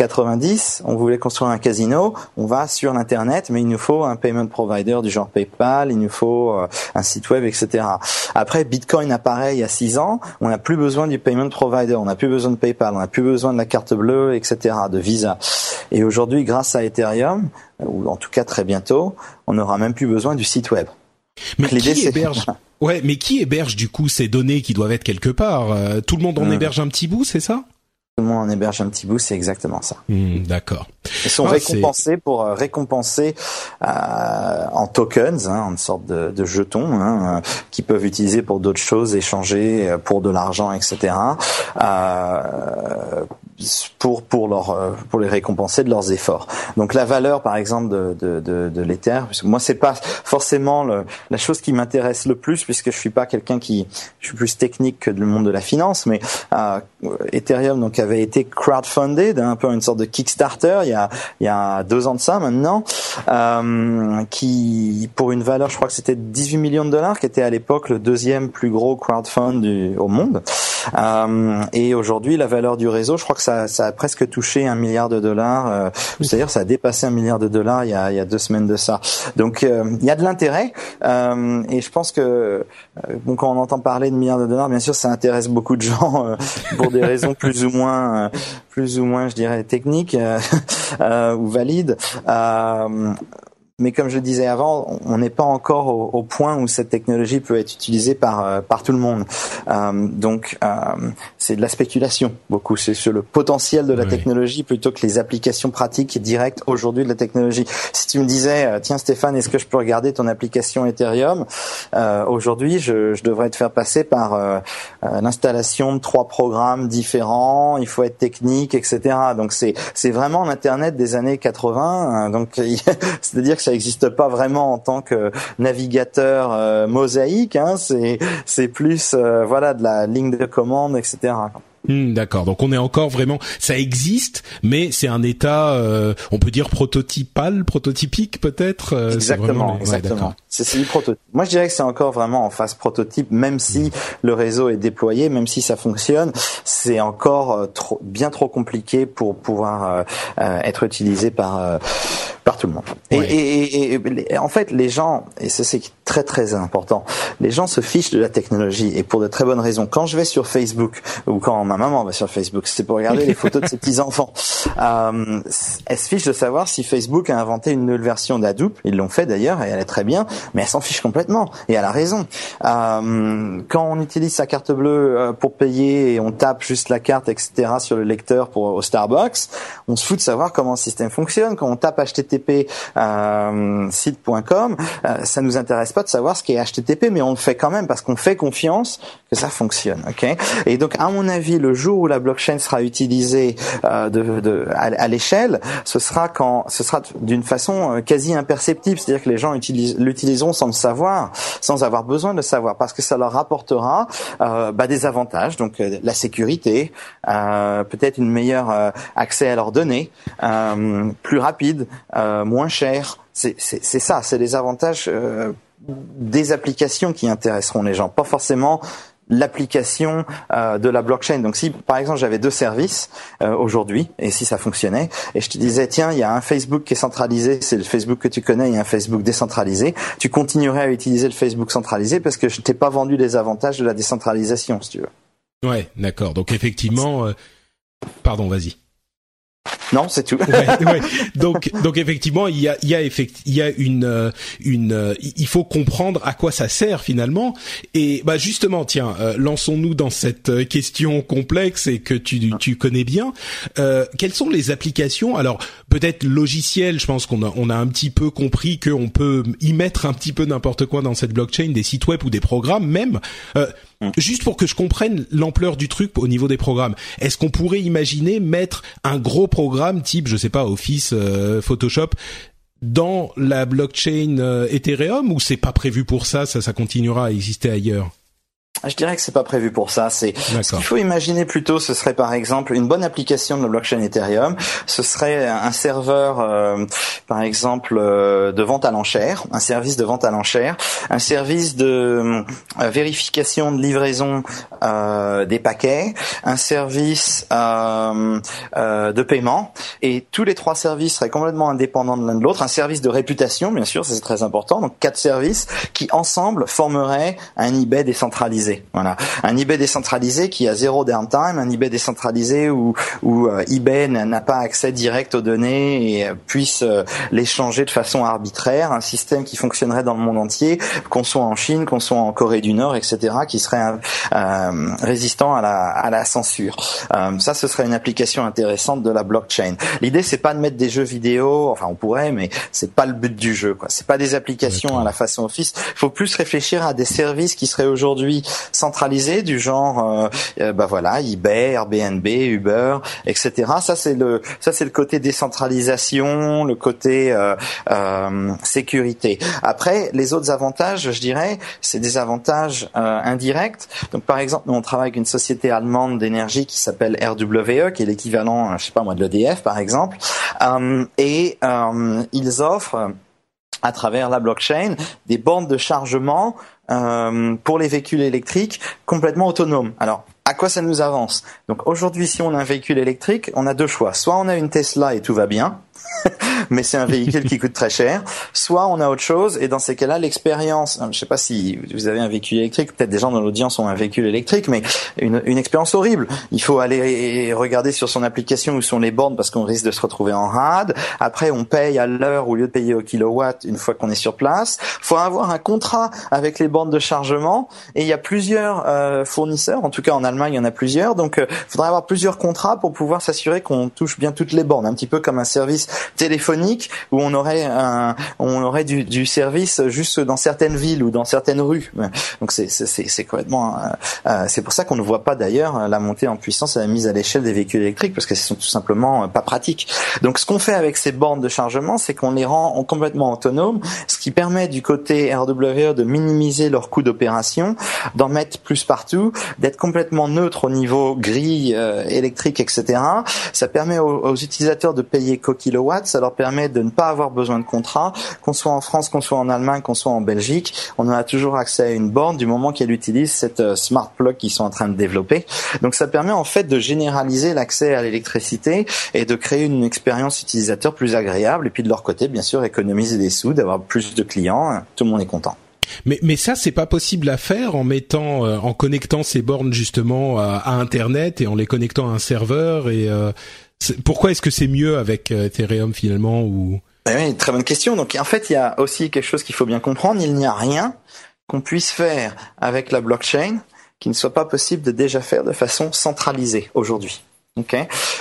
90, on voulait construire un casino, on va sur l'internet, mais il nous faut un payment provider du genre PayPal, il nous faut euh, un site web, etc. Après, Bitcoin apparaît il y a six ans, on n'a plus besoin du payment provider, on n'a plus besoin de PayPal, on n'a plus besoin de la carte bleue, etc., de Visa. Et aujourd'hui, grâce à Ethereum, ou en tout cas très bientôt, on n'aura même plus besoin du site web. Mais qui héberge [laughs] Ouais, mais qui héberge du coup ces données qui doivent être quelque part? Euh, Tout le monde en hmm. héberge un petit bout, c'est ça? Tout le monde en héberge un petit bout, c'est exactement ça. Hmm, d'accord. Ils sont ah, récompensés pour euh, récompenser euh, en tokens, hein, en sorte de, de jetons, hein, euh, qui peuvent utiliser pour d'autres choses, échanger pour de l'argent, etc. Pour pour leur euh, pour les récompenser de leurs efforts. Donc la valeur par exemple de de de, de l'Ether, moi c'est pas forcément le, la chose qui m'intéresse le plus puisque je suis pas quelqu'un qui je suis plus technique que le monde de la finance, mais euh, Ethereum donc avait été crowdfunded, hein, un peu une sorte de Kickstarter il y a il y a deux ans de ça maintenant, euh, qui pour une valeur je crois que c'était 18 millions de dollars, qui était à l'époque le deuxième plus gros crowdfund du, au monde. Euh, et aujourd'hui la valeur du réseau, je crois que ça ça, a presque touché un milliard de dollars. Euh, C'est-à-dire, ça a dépassé un milliard de dollars il y a, il y a deux semaines de ça. Donc, euh, il y a de l'intérêt. Euh, et je pense que bon, quand on entend parler de milliards de dollars, bien sûr, ça intéresse beaucoup de gens pour des raisons [laughs] plus ou moins, plus ou moins, je dirais, techniques [laughs] ou valides. Mais comme je le disais avant, on n'est pas encore au, point où cette technologie peut être utilisée par par tout le monde. Euh, donc euh, c'est de la spéculation beaucoup. C'est sur le potentiel de la technologie plutôt que les applications pratiques directes aujourd'hui de la technologie. Si tu me disais, euh, tiens Stéphane, est-ce que je peux regarder ton application Ethereum euh, Aujourd'hui, je, je, devrais te faire passer par l'installation de trois programmes différents. Il faut être technique, etc. Donc c'est c'est vraiment l'internet des années 80. Donc [laughs] c'est-à-dire que ça n'existe pas vraiment en tant que navigateur euh, mosaïque. Hein, c'est c'est plus euh, voilà de la ligne de commande, etc. Hakan. Hmm, d'accord. Donc on est encore vraiment, ça existe, mais c'est un état, euh, on peut dire prototypal, prototypique peut-être. Euh, exactement, exactement. C'est du prototype. Moi je dirais que c'est encore vraiment en phase prototype, même si hmm. le réseau est déployé, même si ça fonctionne, c'est encore euh, trop, bien trop compliqué pour pouvoir être utilisé par par tout le monde. Et, et, et, et, en fait, les gens, et c'est très très important, les gens se fichent de la technologie et pour de très bonnes raisons. Quand je vais sur Facebook ou quand ma maman va sur Facebook, c'est pour regarder les photos de ses [laughs] petits enfants. Euh, elle se fiche de savoir si Facebook a inventé une nouvelle version d'Hadoop. Ils l'ont fait d'ailleurs et elle est très bien, mais elle s'en fiche complètement et elle a raison. Euh, quand on utilise sa carte bleue euh, pour payer et on tape juste la carte, etc. sur le lecteur pour au Starbucks, on se fout de savoir comment le système fonctionne. Quand on tape HTTP euh, site.com, euh, ça nous intéresse pas de savoir ce qu'est HTTP, mais on le fait quand même parce qu'on fait confiance que ça fonctionne. Ok? Et donc à mon avis le jour où la blockchain sera utilisée euh, de, de, à, l'échelle, ce sera quand ce sera d'une façon euh, quasi imperceptible, c'est-à-dire que les gens l'utiliseront sans le savoir, sans avoir besoin de le savoir, parce que ça leur apportera euh, bah, des avantages, donc euh, la sécurité, euh, peut-être une meilleure accès à leurs données, plus rapide, moins cher. C'est ça, c'est les avantages des applications qui intéresseront les gens, pas forcément l'application euh, de la blockchain. Donc si par exemple j'avais deux services euh, aujourd'hui et si ça fonctionnait et je te disais tiens il y a un Facebook qui est centralisé, c'est le Facebook que tu connais, a un Facebook décentralisé, tu continuerais à utiliser le Facebook centralisé parce que je t'ai pas vendu les avantages de la décentralisation si tu veux. Ouais, d'accord. Donc effectivement, euh, pardon, vas-y. Non, c'est tout. Donc, donc effectivement, il y a, il y a, effect, il y a une, euh, une, euh, il faut comprendre à quoi ça sert finalement. Et bah justement, tiens, euh, lançons-nous dans cette question complexe et que tu, tu connais bien. Euh, quelles sont les applications? Alors, peut-être logiciel. Je pense qu'on a, on a un petit peu compris qu'on peut y mettre un petit peu n'importe quoi dans cette blockchain, des sites web ou des programmes même. Mm. Juste pour que je comprenne l'ampleur du truc au niveau des programmes, est-ce qu'on pourrait imaginer mettre un gros programme type, je sais pas, Office, euh, Photoshop dans la blockchain euh, Ethereum ou c'est pas prévu pour ça, ça, ça continuera à exister ailleurs? Je dirais que c'est pas prévu pour ça. C'est ce qu'il faut imaginer plutôt. Ce serait par exemple une bonne application de la blockchain Ethereum. Ce serait un serveur, euh, par exemple, euh, de vente à l'enchère, un service de vente à l'enchère, un service de euh, vérification de livraison des paquets, un service de paiement. Et tous les trois services seraient complètement indépendants de l'un de l'autre. Un service de réputation, bien sûr, c'est très important. Donc quatre services qui ensemble formeraient un eBay décentralisé voilà, un eBay décentralisé qui a zéro downtime, un eBay décentralisé où où euh, eBay n'a pas accès direct aux données et puisse euh, les changer de façon arbitraire, un système qui fonctionnerait dans le monde entier, qu'on soit en Chine, qu'on soit en Corée du Nord, etc., qui serait euh, résistant à la à la censure. ça, ce serait une application intéressante de la blockchain. L'idée, c'est pas de mettre des jeux vidéo, enfin on pourrait, mais c'est pas le but du jeu. Quoi. C'est pas des applications à la façon Office. Il faut plus réfléchir à des services qui seraient aujourd'hui centralisés du genre, euh, euh, bah voilà, eBay, Airbnb, Uber, etc. Ça c'est le, ça c'est le côté décentralisation, le côté euh, euh, sécurité. Après, les autres avantages, je dirais, c'est des avantages indirects. Donc par exemple, nous on travaille avec une société allemande d'énergie qui s'appelle RWE, qui est l'équivalent, je sais pas moi, de l'EDF par exemple, et ils offrent à travers la blockchain des bandes de chargement euh, pour les véhicules électriques complètement autonomes. Alors, à quoi ça nous avance? Donc aujourd'hui, si on a un véhicule électrique, on a deux choix. Soit on a une Tesla et tout va bien, [laughs] mais c'est un véhicule qui coûte très cher. Soit on a autre chose, et dans ces cas-là, l'expérience, je ne sais pas si vous avez un véhicule électrique, peut-être des gens dans l'audience ont un véhicule électrique, mais une, expérience horrible. Il faut aller regarder sur son application où sont les bornes parce qu'on risque de se retrouver en rade. Après, on paye à l'heure au lieu de payer au kilowatt une fois qu'on est sur place. Il faut avoir un contrat avec les bornes de chargement, et il y a plusieurs euh, fournisseurs, en tout cas en Allemagne, il y en a plusieurs, donc il euh, faudrait avoir plusieurs contrats pour pouvoir s'assurer qu'on touche bien toutes les bornes, un petit peu comme un service téléphonique où on aurait un, on aurait du, du, service juste dans certaines villes ou dans certaines rues. Donc c'est c'est complètement euh, euh, c'est pour ça qu'on ne voit pas d'ailleurs la montée en puissance et la mise à l'échelle des véhicules électriques parce que ce sont tout simplement euh, pas pratiques. Donc ce qu'on fait avec ces bornes de chargement, c'est qu'on les rend complètement autonomes, ce qui permet du côté RWE de minimiser leur coût d'opération, d'en mettre plus partout, d'être complètement neutre au niveau grille électrique, etc. Ça permet aux, aux utilisateurs de payer qu'au ça leur permet de ne pas avoir besoin de contrat, qu'on soit en France, qu'on soit en Allemagne, qu'on soit en Belgique, on a toujours accès à une borne du moment qu'elle utilise cette euh, smart plug qu'ils sont en train de développer. Donc ça permet en fait de généraliser l'accès à l'électricité et de créer une expérience utilisateur plus agréable et puis de leur côté bien sûr économiser des sous, d'avoir plus de clients, tout le monde est content. Mais, mais ça, c'est pas possible à faire en mettant, euh, en connectant ces bornes justement à, Internet et en les connectant à un serveur. Et euh, pourquoi est-ce que c'est mieux avec euh, Ethereum finalement ou? Eh oui, très bonne question. Donc en fait, il y a aussi quelque chose qu'il faut bien comprendre. Il n'y a rien qu'on puisse faire avec la blockchain qui ne soit pas possible de déjà faire de façon centralisée aujourd'hui. Ok,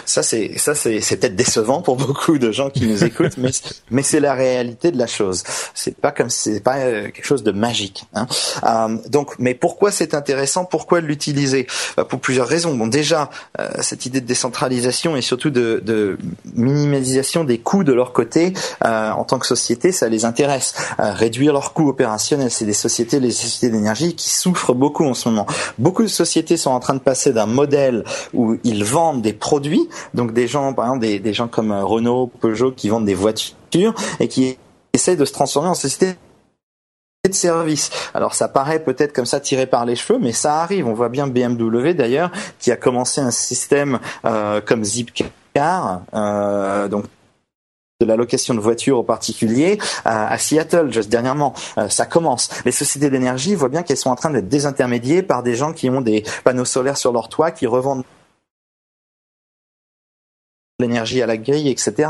ça c'est ça c'est c'est peut-être décevant pour [laughs] beaucoup de gens qui nous écoutent, mais mais c'est la réalité de la chose. C'est pas comme c'est pas euh, quelque chose de magique. Hein. Euh, donc, mais pourquoi c'est intéressant? Pourquoi l'utiliser? Bah, Pour plusieurs raisons. Bon, déjà euh, cette idée de décentralisation et surtout de, de minimalisation des coûts de leur côté euh, en tant que société, ça les intéresse. Euh, réduire leurs coûts opérationnels, c'est des sociétés, les sociétés d'énergie qui souffrent beaucoup en ce moment. Beaucoup de sociétés sont en train de passer d'un modèle où ils vendent des produits, donc des gens, par exemple, des, gens comme euh, Renault, Peugeot qui vendent des voitures et qui essaient de se transformer en société de service. Alors ça paraît peut-être comme ça tiré par les cheveux, mais ça arrive. On voit bien BMW d'ailleurs qui a commencé un système euh, comme Zipcar, euh, donc de la location de voitures aux particuliers à, Seattle juste dernièrement. ça commence. Les sociétés d'énergie voient bien qu'elles sont en train d'être désintermédiées par des gens qui ont des panneaux solaires sur leur toit, qui revendent l'énergie à la grille, etc.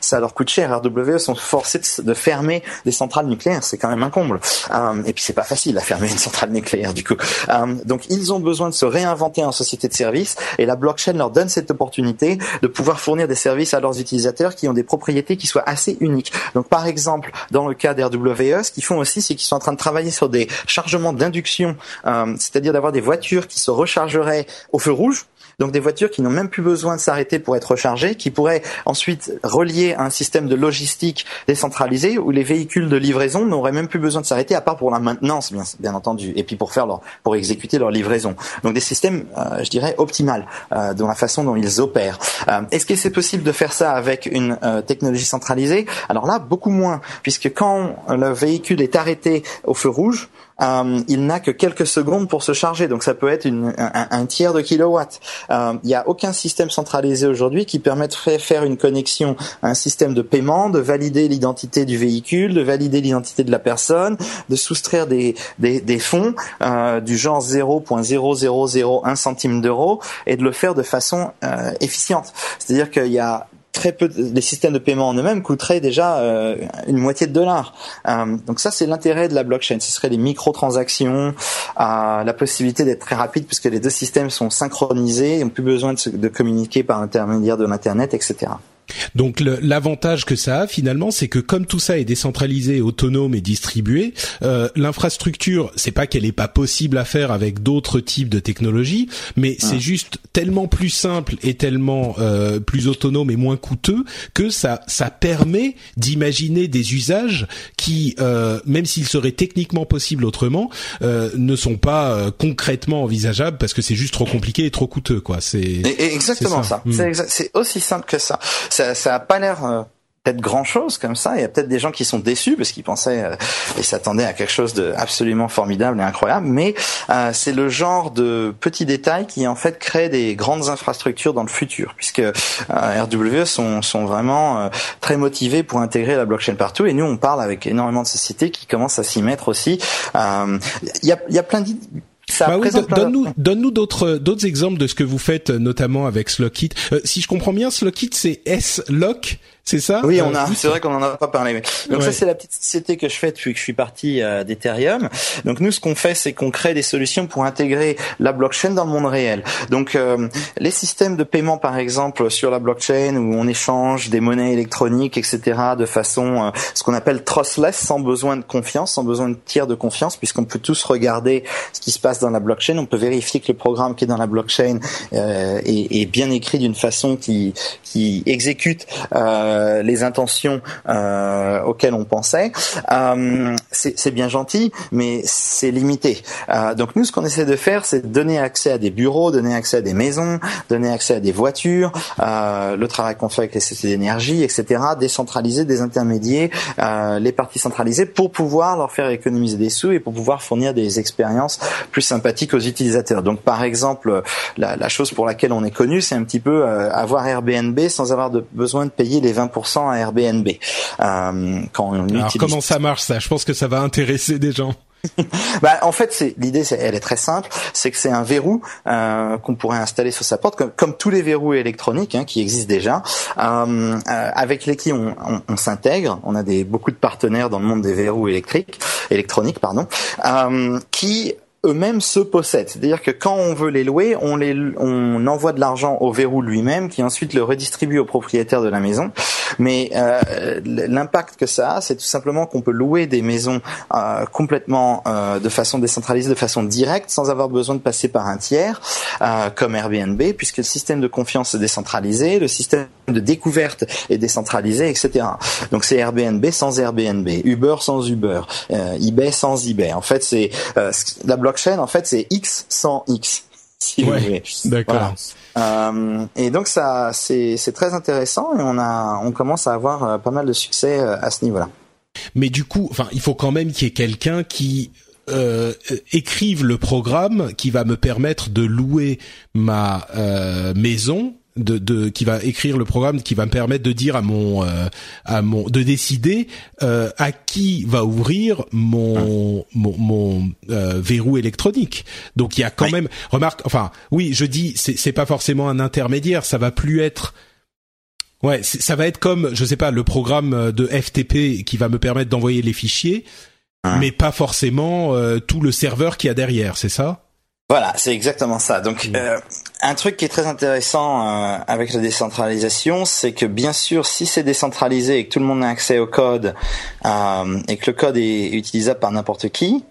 Ça leur coûte cher. RWE sont forcés de, fermer des centrales nucléaires. C'est quand même un comble. Euh, et puis c'est pas facile à fermer une centrale nucléaire du coup. Euh, donc ils ont besoin de se réinventer en société de services et la blockchain leur donne cette opportunité de pouvoir fournir des services à leurs utilisateurs qui ont des propriétés qui soient assez uniques. Donc par exemple, dans le cas d'RWE, ce qu'ils font aussi, c'est qu'ils sont en train de travailler sur des chargements d'induction, euh, c'est-à-dire d'avoir des voitures qui se rechargeraient au feu rouge donc des voitures qui n'ont même plus besoin de s'arrêter pour être rechargées, qui pourraient ensuite relier à un système de logistique décentralisé où les véhicules de livraison n'auraient même plus besoin de s'arrêter à part pour la maintenance, bien, entendu, et puis pour faire leur, pour exécuter leur livraison. Donc des systèmes, euh, je dirais, optimales euh, dans la façon dont ils opèrent. Euh, Est-ce que c'est possible de faire ça avec une technologie centralisée? Alors là, beaucoup moins, puisque quand le véhicule est arrêté au feu rouge, euh, il n'a que quelques secondes pour se charger, donc ça peut être un, tiers de kilowatt. Euh, il n'y a aucun système centralisé aujourd'hui qui permettrait de faire une connexion un système de paiement, de valider l'identité du véhicule, de valider l'identité de la personne, de soustraire des, des, des fonds euh, du genre 0.0001 centime d'euro et de le faire de façon euh, efficiente. C'est-à-dire qu'il y a très peu les systèmes de paiement en eux-mêmes coûteraient déjà euh, une moitié de dollar. Euh, donc ça c'est l'intérêt de la blockchain, ce serait les microtransactions, euh, la possibilité d'être très rapide puisque les deux systèmes sont synchronisés, ils n'ont plus besoin de, de communiquer par l'intermédiaire de l'internet, etc. Donc l'avantage que ça a finalement, c'est que comme tout ça est décentralisé, autonome et distribué, euh, l'infrastructure, c'est pas qu'elle est pas possible à faire avec d'autres types de technologies, mais ah. c'est juste tellement plus simple et tellement euh, plus autonome et moins coûteux que ça ça permet d'imaginer des usages qui, euh, même s'ils seraient techniquement possibles autrement, euh, ne sont pas euh, concrètement envisageables parce que c'est juste trop compliqué et trop coûteux, quoi. C'est exactement ça. ça. Hmm. C'est aussi simple que ça ça, ça a pas l'air euh, peut-être grand chose comme ça. Il y a peut-être des gens qui sont déçus parce qu'ils pensaient euh, et s'attendaient à quelque chose de absolument formidable et incroyable. Mais euh, c'est le genre de petits détails qui en fait créent des grandes infrastructures dans le futur, puisque euh, RWE sont, sont vraiment très motivés pour intégrer la blockchain partout. Et nous, on parle avec énormément de sociétés qui commencent à s'y mettre aussi. Il y a, y a plein bah oui, donne-nous donne-nous d'autres d'autres exemples de ce que vous faites notamment avec Slockit. Euh, si je comprends bien, Slockit c'est S-Lock c'est ça Oui, on euh, a. C'est vrai qu'on en a pas parlé. Donc ça, c'est la petite société que je fais depuis que je suis parti euh, d'Ethereum. Donc nous, ce qu'on fait, c'est qu'on crée des solutions pour intégrer la blockchain dans le monde réel. Donc euh, les systèmes de paiement, par exemple, sur la blockchain où on échange des monnaies électroniques, etc., de façon ce qu'on appelle trustless, sans besoin de confiance, sans besoin de tiers de confiance, puisqu'on peut tous regarder ce qui se passe dans la blockchain. On peut vérifier que le programme qui est dans la blockchain est, est, bien écrit d'une façon qui qui exécute euh, les intentions euh, auxquelles on pensait. Euh, c'est bien gentil, mais c'est limité. donc nous, ce qu'on essaie de faire, c'est donner accès à des bureaux, donner accès à des maisons, donner accès à des voitures, le travail qu'on fait avec les sociétés d'énergie, etc. Décentraliser des intermédiaires, les parties centralisées pour pouvoir leur faire économiser des sous et pour pouvoir fournir des expériences plus sympathiques aux utilisateurs. Donc par exemple, la, la chose pour laquelle on est connu, c'est un petit peu avoir Airbnb sans avoir de, besoin de payer les 20% à Airbnb. Euh, quand on Alors comment ça marche ça? Je pense que ça va intéresser des gens. [laughs] bah, en fait, c'est l'idée, elle est très simple, c'est que c'est un verrou euh, qu'on pourrait installer sur sa porte, comme, comme tous les verrous électroniques hein, qui existent déjà, euh, euh, avec lesquels on, on, on s'intègre. On a des beaucoup de partenaires dans le monde des verrous électriques, électroniques, pardon, euh, qui eux-mêmes se possèdent. C'est-à-dire que quand on veut les louer, on, les, on envoie de l'argent au verrou lui-même qui ensuite le redistribue au propriétaire de la maison. Mais euh, l'impact que ça a, c'est tout simplement qu'on peut louer des maisons euh, complètement euh, de façon décentralisée, de façon directe, sans avoir besoin de passer par un tiers, euh, comme Airbnb, puisque le système de confiance est décentralisé, le système de découverte est décentralisé, etc. Donc c'est Airbnb sans Airbnb, Uber sans Uber, euh, eBay sans eBay. En fait, c'est la blockchain, en fait, c'est X sans X. [laughs] Si. D'accord. Euh, et donc ça, c'est très intéressant et on a, on commence à avoir euh, pas mal de succès euh, à ce niveau-là. Mais du coup, enfin, il faut quand même qu'il y ait quelqu'un qui euh, écrive le programme qui va me permettre de louer ma euh, maison de, de, qui va écrire le programme qui va me permettre de dire à mon euh, à mon de décider euh, à qui va ouvrir mon mon, mon euh, verrou électronique. Donc il y a quand même remarque enfin oui, je dis c'est c'est pas forcément un intermédiaire, ça va plus être Ouais, ça va être comme, je sais pas, le programme de FTP qui va me permettre d'envoyer les fichiers, hein. mais pas forcément tout le serveur qui y a derrière, c'est ça? Voilà, c'est exactement ça. Donc, euh, un truc qui est très intéressant euh, avec la décentralisation, c'est que bien sûr, si c'est décentralisé et que tout le monde a accès au code euh, et que le code est utilisable par n'importe qui,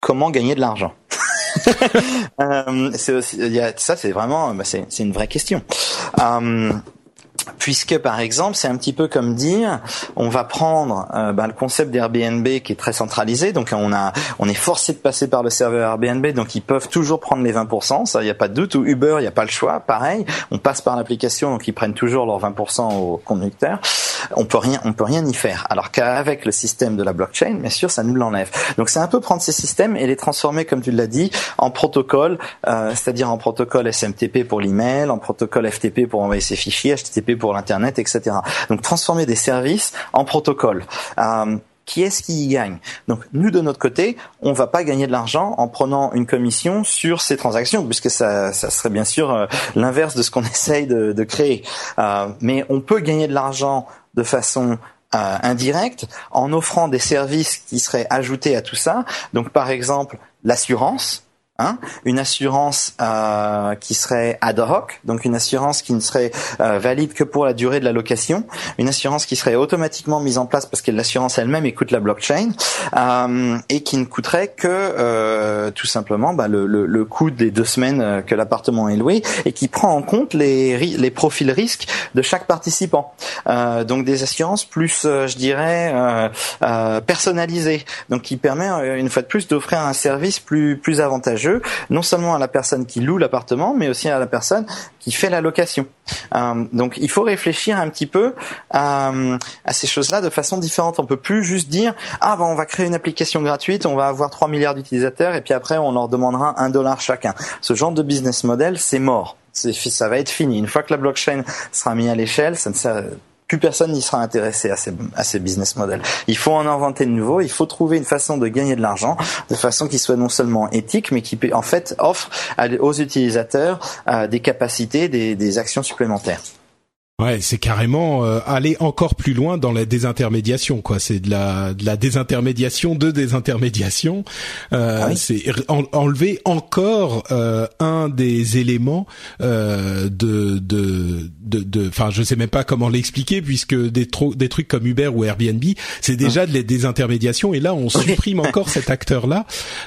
comment gagner de l'argent? [laughs] C'est aussi, ça, c'est vraiment, bah, c'est une vraie question puisque par exemple c'est un petit peu comme dire on va prendre euh, bah, le concept d'Airbnb qui est très centralisé. Donc on a on est forcé de passer par le serveur Airbnb. Donc ils peuvent toujours prendre les 20% ça il y a pas de doute. Ou Uber il y a pas le choix. Pareil on passe par l'application. Donc ils prennent toujours leurs 20% au conducteur. On peut rien on peut rien y faire. Alors qu'avec le système de la blockchain bien sûr ça nous l'enlève. Donc c'est un peu prendre ces systèmes et les transformer comme tu l'as dit en protocole euh, c'est-à-dire en protocole SMTP pour l'email en protocole FTP pour envoyer ses fichiers HTTP pour l'internet, etc. Donc transformer des services en protocole. Euh, qui est-ce qui y gagne? Donc nous de notre côté, on va pas gagner de l'argent en prenant une commission sur ces transactions, puisque ça, serait bien sûr euh, l'inverse de ce qu'on [laughs] essaye de, de créer. Euh, mais on peut gagner de l'argent de façon euh, indirecte en offrant des services qui seraient ajoutés à tout ça. Donc par exemple l'assurance. Hein, une assurance euh, qui serait ad hoc, donc une assurance qui ne serait euh, valide que pour la durée de la location, une assurance qui serait automatiquement mise en place parce que l'assurance elle-même écoute la blockchain euh, et qui ne coûterait que euh, tout simplement bah, le, le, le, coût des deux semaines euh, que l'appartement est loué et qui prend en compte les, les profils risques de chaque participant. Donc des assurances plus, je dirais, personnalisées, donc qui permet une fois de plus d'offrir un service plus plus avantageux non seulement à la personne qui loue l'appartement, mais aussi à la personne qui fait la location. Euh, donc il faut réfléchir un petit peu euh, à ces choses-là de façon différente. On peut plus juste dire ah ben on va créer une application gratuite, on va avoir 3 milliards d'utilisateurs et puis après on leur demandera un dollar chacun. Ce genre de business model, c'est mort. Ça va être fini. Une fois que la blockchain sera mise à l'échelle, ça ne sert, plus personne n'y sera intéressé à ces, business models. Il faut en inventer de nouveaux, il faut trouver une façon de gagner de l'argent de façon qui soit non seulement éthique, mais qui en fait offre aux utilisateurs des capacités, des, des actions supplémentaires. Ouais, c'est carrément euh, aller encore plus loin dans la désintermédiation, quoi. C'est de la de la désintermédiation de désintermédiation. Euh, ah C'est enlever encore euh, un des éléments euh, de de de. Enfin, je sais même pas comment l'expliquer puisque des des trucs comme Uber ou Airbnb, c'est déjà de la désintermédiation et là on supprime encore cet acteur-là.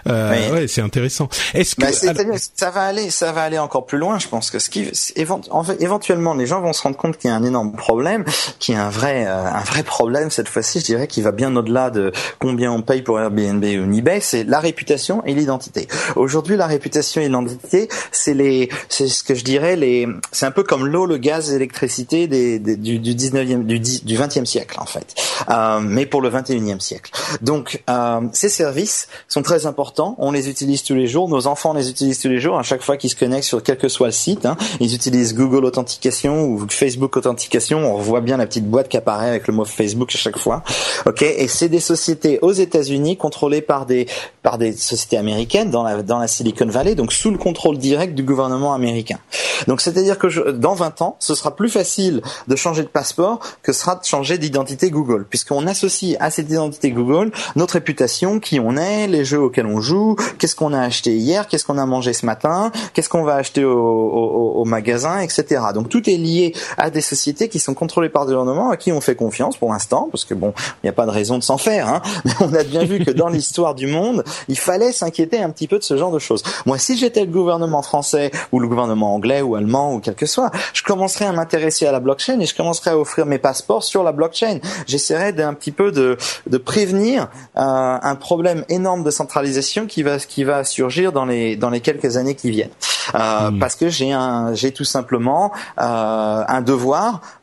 Euh, ouais, c'est intéressant. Est-ce que bah, ça va aller, ça va aller encore plus loin. Je pense que ce qui éventuellement les gens vont se rendre compte qui a un énorme problème, qui est un vrai, euh, un vrai problème cette fois-ci, je dirais, qui va bien au-delà de combien on paye pour Airbnb ou eBay, c'est la réputation et l'identité. Aujourd'hui, la réputation et l'identité, c'est les, c'est ce que je dirais les, c'est un peu comme l'eau, le gaz, l'électricité des, du, du 19e, du, du 20e siècle en fait, euh, mais pour le 21e siècle. Donc, euh, ces services sont très importants. On les utilise tous les jours. Nos enfants les utilisent tous les jours. À chaque fois qu'ils se connectent sur quel que soit le site, hein, ils utilisent Google Authentication ou Facebook Authentication, on voit bien la petite boîte qui apparaît avec le mot Facebook à chaque fois. Ok, et c'est des sociétés aux États-Unis contrôlées par des par des sociétés américaines dans la dans la Silicon Valley, donc sous le contrôle direct du gouvernement américain. Donc c'est-à-dire que dans 20 ans, ce sera plus facile de changer de passeport que sera de changer d'identité Google, puisqu'on associe à cette identité Google notre réputation, qui on est, les jeux auxquels on joue, qu'est-ce qu'on a acheté hier, qu'est-ce qu'on a mangé ce matin, qu'est-ce qu'on va acheter au, au magasin, etc. Donc tout est lié à des sociétés qui sont contrôlées par le gouvernement, à qui on fait confiance pour l'instant, parce que bon, il n'y a pas de raison de s'en faire. Hein, [laughs] mais on a bien vu que dans l'histoire du monde, il fallait s'inquiéter un petit peu de ce genre de choses. Moi, si j'étais le gouvernement français ou le gouvernement anglais ou allemand ou quel que soit, je commencerais à m'intéresser à la blockchain et je commencerais à offrir mes passeports sur la blockchain. J'essaierais d'un petit peu de, de prévenir euh, un problème énorme de centralisation qui va qui va surgir dans les dans les quelques années qui viennent. Euh, hmm. Parce que j'ai un j'ai tout simplement euh, un devoir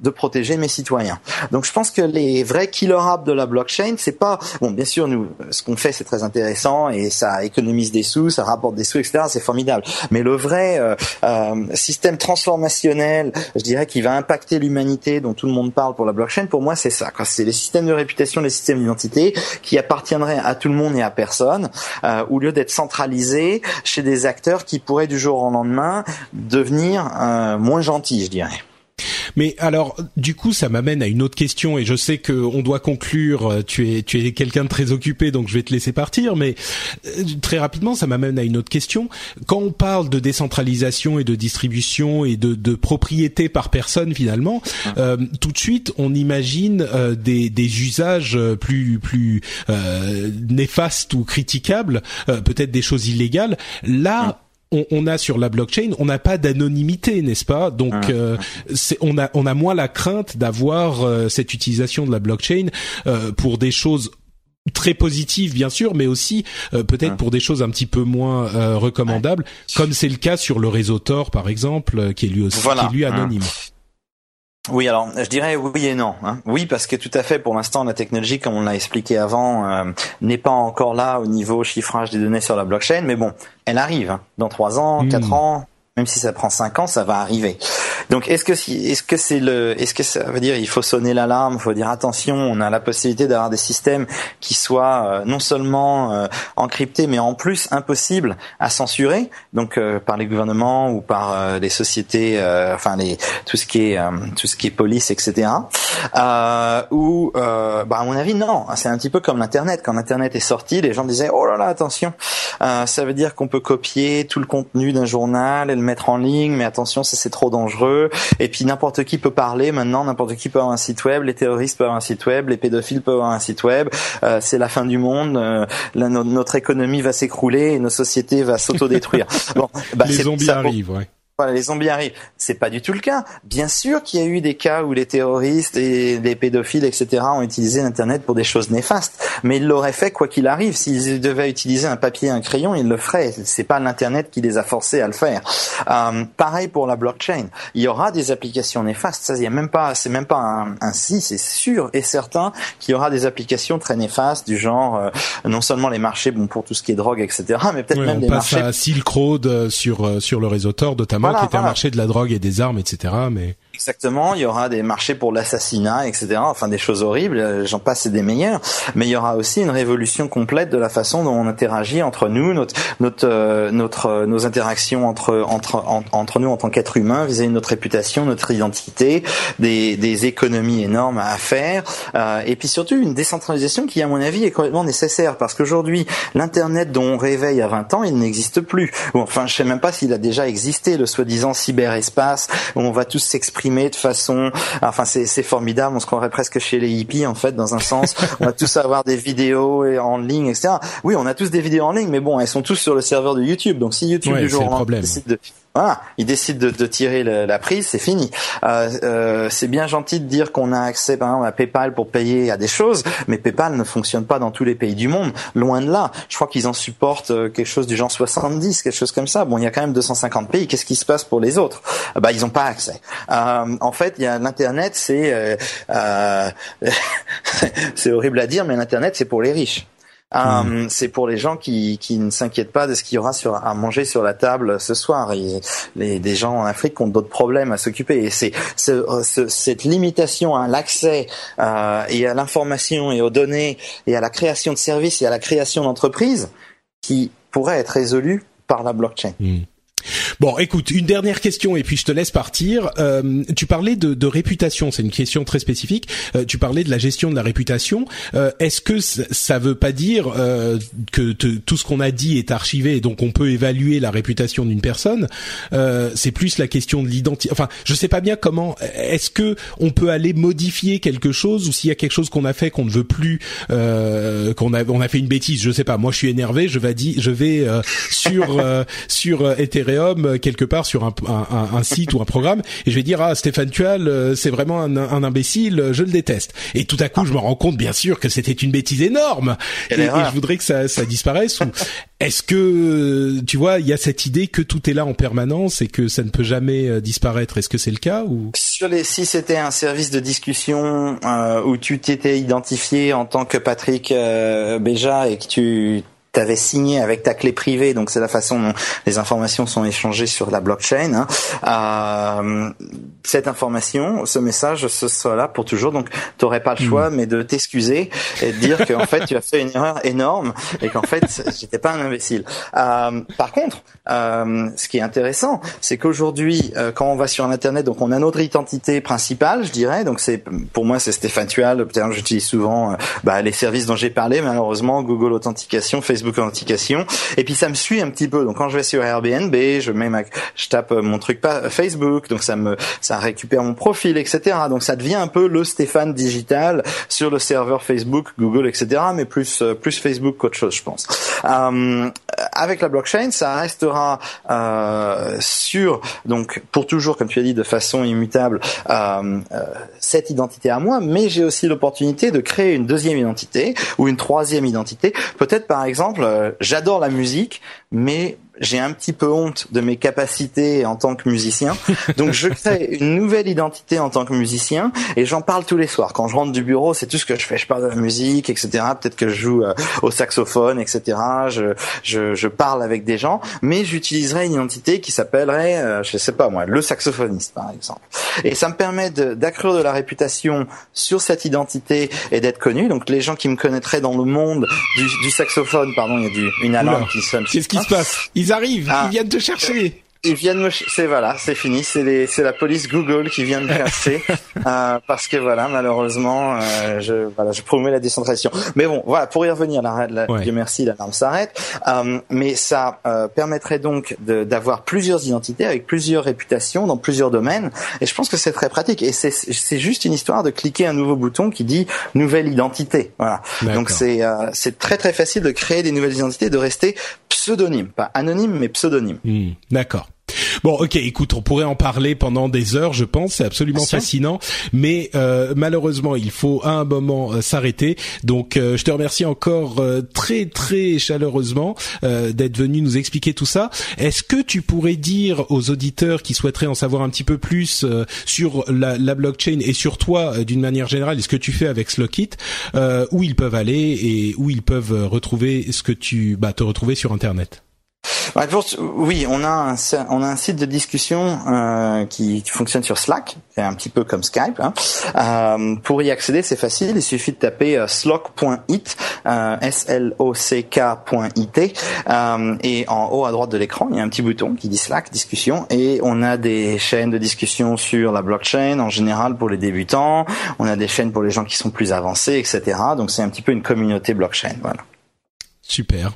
de protéger mes citoyens. Donc je pense que les vrais killer apps de la blockchain, c'est pas bon. Bien sûr, nous, ce qu'on fait, c'est très intéressant et ça économise des sous, ça rapporte des sous, etc. C'est formidable. Mais le vrai euh, euh, système transformationnel, je dirais, qui va impacter l'humanité, dont tout le monde parle pour la blockchain, pour moi, c'est ça. C'est les systèmes de réputation, les systèmes d'identité qui appartiendraient à tout le monde et à personne, euh, au lieu d'être centralisés chez des acteurs qui pourraient du jour au lendemain devenir moins gentils, je dirais. Mais alors, du coup, ça m'amène à une autre question, et je sais que on doit conclure. Tu es, tu es quelqu'un de très occupé, donc je vais te laisser partir. Mais euh, très rapidement, ça m'amène à une autre question. Quand on parle de décentralisation et de distribution et de, de propriété par personne, finalement, euh, tout de suite, on imagine euh, des, des usages plus plus néfastes ou critiquables, peut-être des choses illégales. Là on, on, a sur la blockchain, on n'a pas d'anonymité, n'est-ce pas? Donc, ah. euh, on a on a moins la crainte d'avoir euh, cette utilisation de la blockchain euh, pour des choses très positives bien sûr, mais aussi peut-être ah. pour des choses un petit peu moins recommandables, comme c'est le cas sur le réseau Tor par exemple, qui est lui aussi qui est lui anonyme. Oui, alors je dirais oui et non. Hein. Oui, parce que tout à fait, pour l'instant, la technologie, comme on l'a expliqué avant, euh, n'est pas encore là au niveau chiffrage des données sur la blockchain, mais bon, elle arrive. Hein. Dans trois ans, hmm. quatre ans, même si ça prend cinq ans, ça va arriver. Donc est-ce que est-ce que c'est le est-ce que ça veut dire il faut sonner l'alarme, il faut dire attention, on a la possibilité d'avoir des systèmes qui soient euh, non seulement euh, encryptés mais en plus impossibles à censurer donc euh, par les gouvernements ou par les sociétés enfin les tout ce qui est tout ce qui est police etc. ou bah à mon avis non, c'est un petit peu comme l'internet quand l'internet est sorti, les gens disaient oh là là attention, ça veut dire qu'on peut copier tout le contenu d'un journal et le mettre en ligne, mais attention, ça c'est trop dangereux. Et puis n'importe qui peut parler maintenant, n'importe qui peut avoir un site web, les terroristes peuvent avoir un site web, les pédophiles peuvent avoir un site web. Euh, c'est la fin du monde, euh, notre économie va s'écrouler et nos sociétés va s'autodétruire. [laughs] bon, bah, les zombies arrivent, ouais. Voilà, les zombies arrivent. C'est pas du tout le cas. Bien sûr qu'il y a eu des cas où les terroristes et les pédophiles, etc., ont utilisé Internet pour des choses néfastes. Mais ils l'auraient fait quoi qu'il arrive. S'ils devaient utiliser un papier et un crayon, ils le feraient. C'est pas l'Internet qui les a forcés à le faire. Euh, pareil pour la blockchain. Il y aura des applications néfastes. Ça, il y a même pas, c'est même pas un, un si, c'est sûr et certain qu'il y aura des applications très néfastes du genre, euh, non seulement les marchés, bon, pour tout ce qui est drogue, etc., mais peut-être même des marchés. On passe à Silk Road euh, sur, sur le réseau Tor, notamment qui était un marché de la drogue et des armes, etc. Mais Exactement, il y aura des marchés pour l'assassinat, etc. Enfin des choses horribles, euh, j'en passe des meilleurs. Mais il y aura aussi une révolution complète de la façon dont on interagit entre nous, notre, notre, euh, notre euh, nos interactions entre entre entre nous en tant qu'êtres humains vis-à-vis de notre réputation, notre identité, des, des économies énormes à faire, et puis surtout une décentralisation qui, à mon avis, est complètement nécessaire parce qu'aujourd'hui, l'internet dont on y a 20 ans, il n'existe plus. Ou enfin, je sais même pas s'il a déjà existé, le soi-disant cyberespace où on va tous s'exprimer de façon, enfin c'est formidable, on se croirait presque chez les hippies en fait dans un sens. on va tous avoir des vidéos en ligne, etc. Oui, on a tous des vidéos en ligne, mais bon, elles sont tous sur le serveur de YouTube. Donc si YouTube du jour au lendemain décide de voilà, il décide de, de tirer la prise, c'est fini. Euh, euh, c'est bien gentil de dire qu'on a accès, par exemple, à PayPal pour payer à des choses, mais PayPal ne fonctionne pas dans tous les pays du monde. Loin de là. Je crois qu'ils en supportent euh, quelque chose du genre 70, quelque chose comme ça. Bon, il y a quand même 250 pays. Qu'est-ce qui se passe pour les autres? Bah, ils n'ont pas accès. Euh, en fait, il y a l'internet, c'est euh, [laughs] c'est horrible à dire, mais l'internet, c'est pour les riches. Euh, c'est pour les gens qui, qui ne s'inquiètent pas de ce qu'il y aura sur, à manger sur la table ce soir. Et les, des gens en Afrique ont d'autres problèmes à s'occuper. Et c'est ce, cette limitation à l'accès euh, et à l'information et aux données et à la création de services et à la création d'entreprises qui pourrait être résolue par la blockchain. Hmm. Bon, écoute, une dernière question et puis je te laisse partir. Euh, tu parlais de, de réputation, c'est une question très spécifique. Euh, tu parlais de la gestion de la réputation. Euh, Est-ce que ça veut pas dire euh, que tout ce qu'on a dit est archivé et donc on peut évaluer la réputation d'une personne? Euh, C'est plus la question de l'identité. Enfin, je sais pas bien comment. Est-ce que on peut aller modifier quelque chose ou s'il y a quelque chose qu'on a fait qu'on ne veut plus, euh, qu'on a on a fait une bêtise, je sais pas. Moi, je suis énervé, je vais je vais sur sur Ethereum euh, quelque part sur un, un, un, site ou un programme. Et je vais dire ah Stéphane Tual euh, c'est vraiment un, un, imbécile je le déteste. Et tout à coup je me rends compte bien sûr que c'était une bêtise énorme. Et, je voudrais que ça, ça disparaisse ou [laughs] est-ce que tu vois il y a cette idée que tout est là en permanence et que ça ne peut jamais euh, disparaître? Est-ce que c'est le cas ou? Sur les si c'était un service de discussion où tu t'étais identifié en tant que Patrick Béja et que tu tu avais signé avec ta clé privée, donc c'est la façon dont les informations sont échangées sur la blockchain. Hein. Euh, cette information, ce message, ce sera là pour toujours. Donc, tu n'aurais pas le choix, hmm. mais de t'excuser et de dire qu'en fait, tu as fait une erreur énorme et qu'en fait, j'étais pas un imbécile. Euh, par contre, euh, ce qui est intéressant, c'est qu'aujourd'hui, euh, quand on va sur Internet, donc on a notre identité principale, je dirais. Donc, c'est pour moi, c'est Stéphane Tual. J'utilise souvent euh, bah, les services dont j'ai parlé, malheureusement, Google Authentication, Facebook Authentication. Et puis, ça me suit un petit peu. Donc, quand je vais sur Airbnb, je mets ma, je tape mon truc pas Facebook, donc ça me, ça récupère mon profil, etc. Donc, ça devient un peu le Stéphane digital sur le serveur Facebook, Google, etc. Mais plus, plus Facebook qu'autre chose, je pense. Euh, avec la blockchain, ça restera euh, sur donc pour toujours, comme tu as dit, de façon immutable euh, euh, cette identité à moi, mais j'ai aussi l'opportunité de créer une deuxième identité ou une troisième identité. Peut-être par exemple, euh, j'adore la musique, mais j'ai un petit peu honte de mes capacités en tant que musicien. Donc je crée [laughs] une nouvelle identité en tant que musicien et j'en parle tous les soirs. Quand je rentre du bureau, c'est tout ce que je fais. Je parle de la musique, etc. Peut-être que je joue euh, au saxophone, etc. Je, je, je, parle avec des gens, mais j'utiliserai une identité qui s'appellerait, euh, je sais pas moi, le saxophoniste par exemple. Et ça me permet d'accroître de, la réputation sur cette identité et d'être connu. Donc les gens qui me connaîtraient dans le monde du, du saxophone, pardon, il y a du, une alarme qui sonne. Qu'est-ce qui se passe? Ils arrivent, ah. ils viennent te chercher. Ils viennent me, c'est voilà, c'est fini, c'est c'est la police Google qui vient de me chercher [laughs] euh, parce que voilà, malheureusement, euh, je voilà, je promets la décentralisation. Mais bon, voilà, pour y revenir, la, la Dieu merci, l'alarme s'arrête. Euh, mais ça euh, permettrait donc d'avoir plusieurs identités avec plusieurs réputations dans plusieurs domaines. Et je pense que c'est très pratique. Et c'est c'est juste une histoire de cliquer un nouveau bouton qui dit nouvelle identité. Voilà. Donc c'est euh, c'est très très facile de créer des nouvelles identités, de rester pseudonyme, pas anonyme mais pseudonyme. Hmm, d'accord. Bon, ok, écoute, on pourrait en parler pendant des heures, je pense, c'est absolument fascinant, mais euh, malheureusement, il faut à un moment euh, s'arrêter. Donc, euh, je te remercie encore très très chaleureusement d'être venu nous expliquer tout ça. Est-ce que tu pourrais dire aux auditeurs qui souhaiteraient en savoir un petit peu plus sur la, la, blockchain et sur toi d'une manière générale, et ce que tu fais avec Slockit, où ils peuvent aller et où ils peuvent retrouver ce que tu, bah, te retrouver sur Internet? Oui, on a un, site de discussion euh, qui, fonctionne sur Slack, c'est un petit peu comme Skype. Hein. Euh, pour y accéder, c'est facile, il suffit de taper euh, slock.it, euh, euh, et en haut à droite de l'écran, il y a un petit bouton qui dit Slack discussion, et on a des chaînes de discussion sur la blockchain en général pour les débutants, on a des chaînes pour les gens qui sont plus avancés, etc. Donc c'est un petit peu une communauté blockchain, voilà. Super.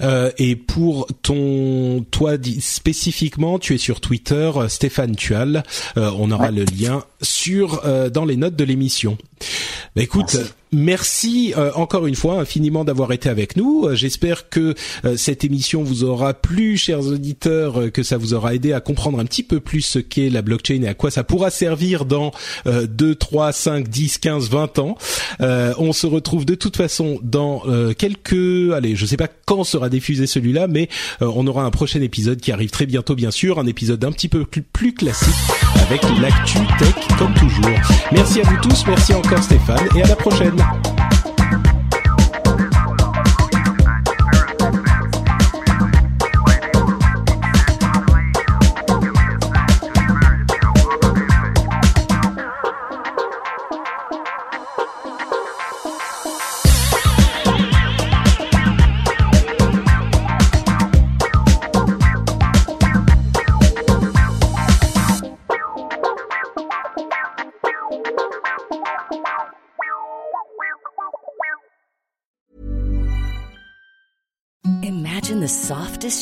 Euh, et pour ton, toi spécifiquement, tu es sur Twitter, euh, Stéphane Tual. Euh, on aura le lien sur euh, dans les notes de l'émission. Bah, écoute, merci, euh, encore une fois infiniment d'avoir été avec nous. Euh, j'espère que cette émission vous aura plu, chers auditeurs, que ça vous aura aidé à comprendre un petit peu plus ce qu'est la blockchain et à quoi ça pourra servir dans 2, 3, 5, 10, 15, 20 ans. on se retrouve de toute façon dans quelques... Allez, je sais pas quand sera diffusé celui-là, mais on aura un prochain épisode qui arrive très bientôt, bien sûr. Un épisode un petit peu plus classique avec l'actu tech comme toujours. Merci à vous tous, merci encore Stéphane, et à la prochaine. Bye.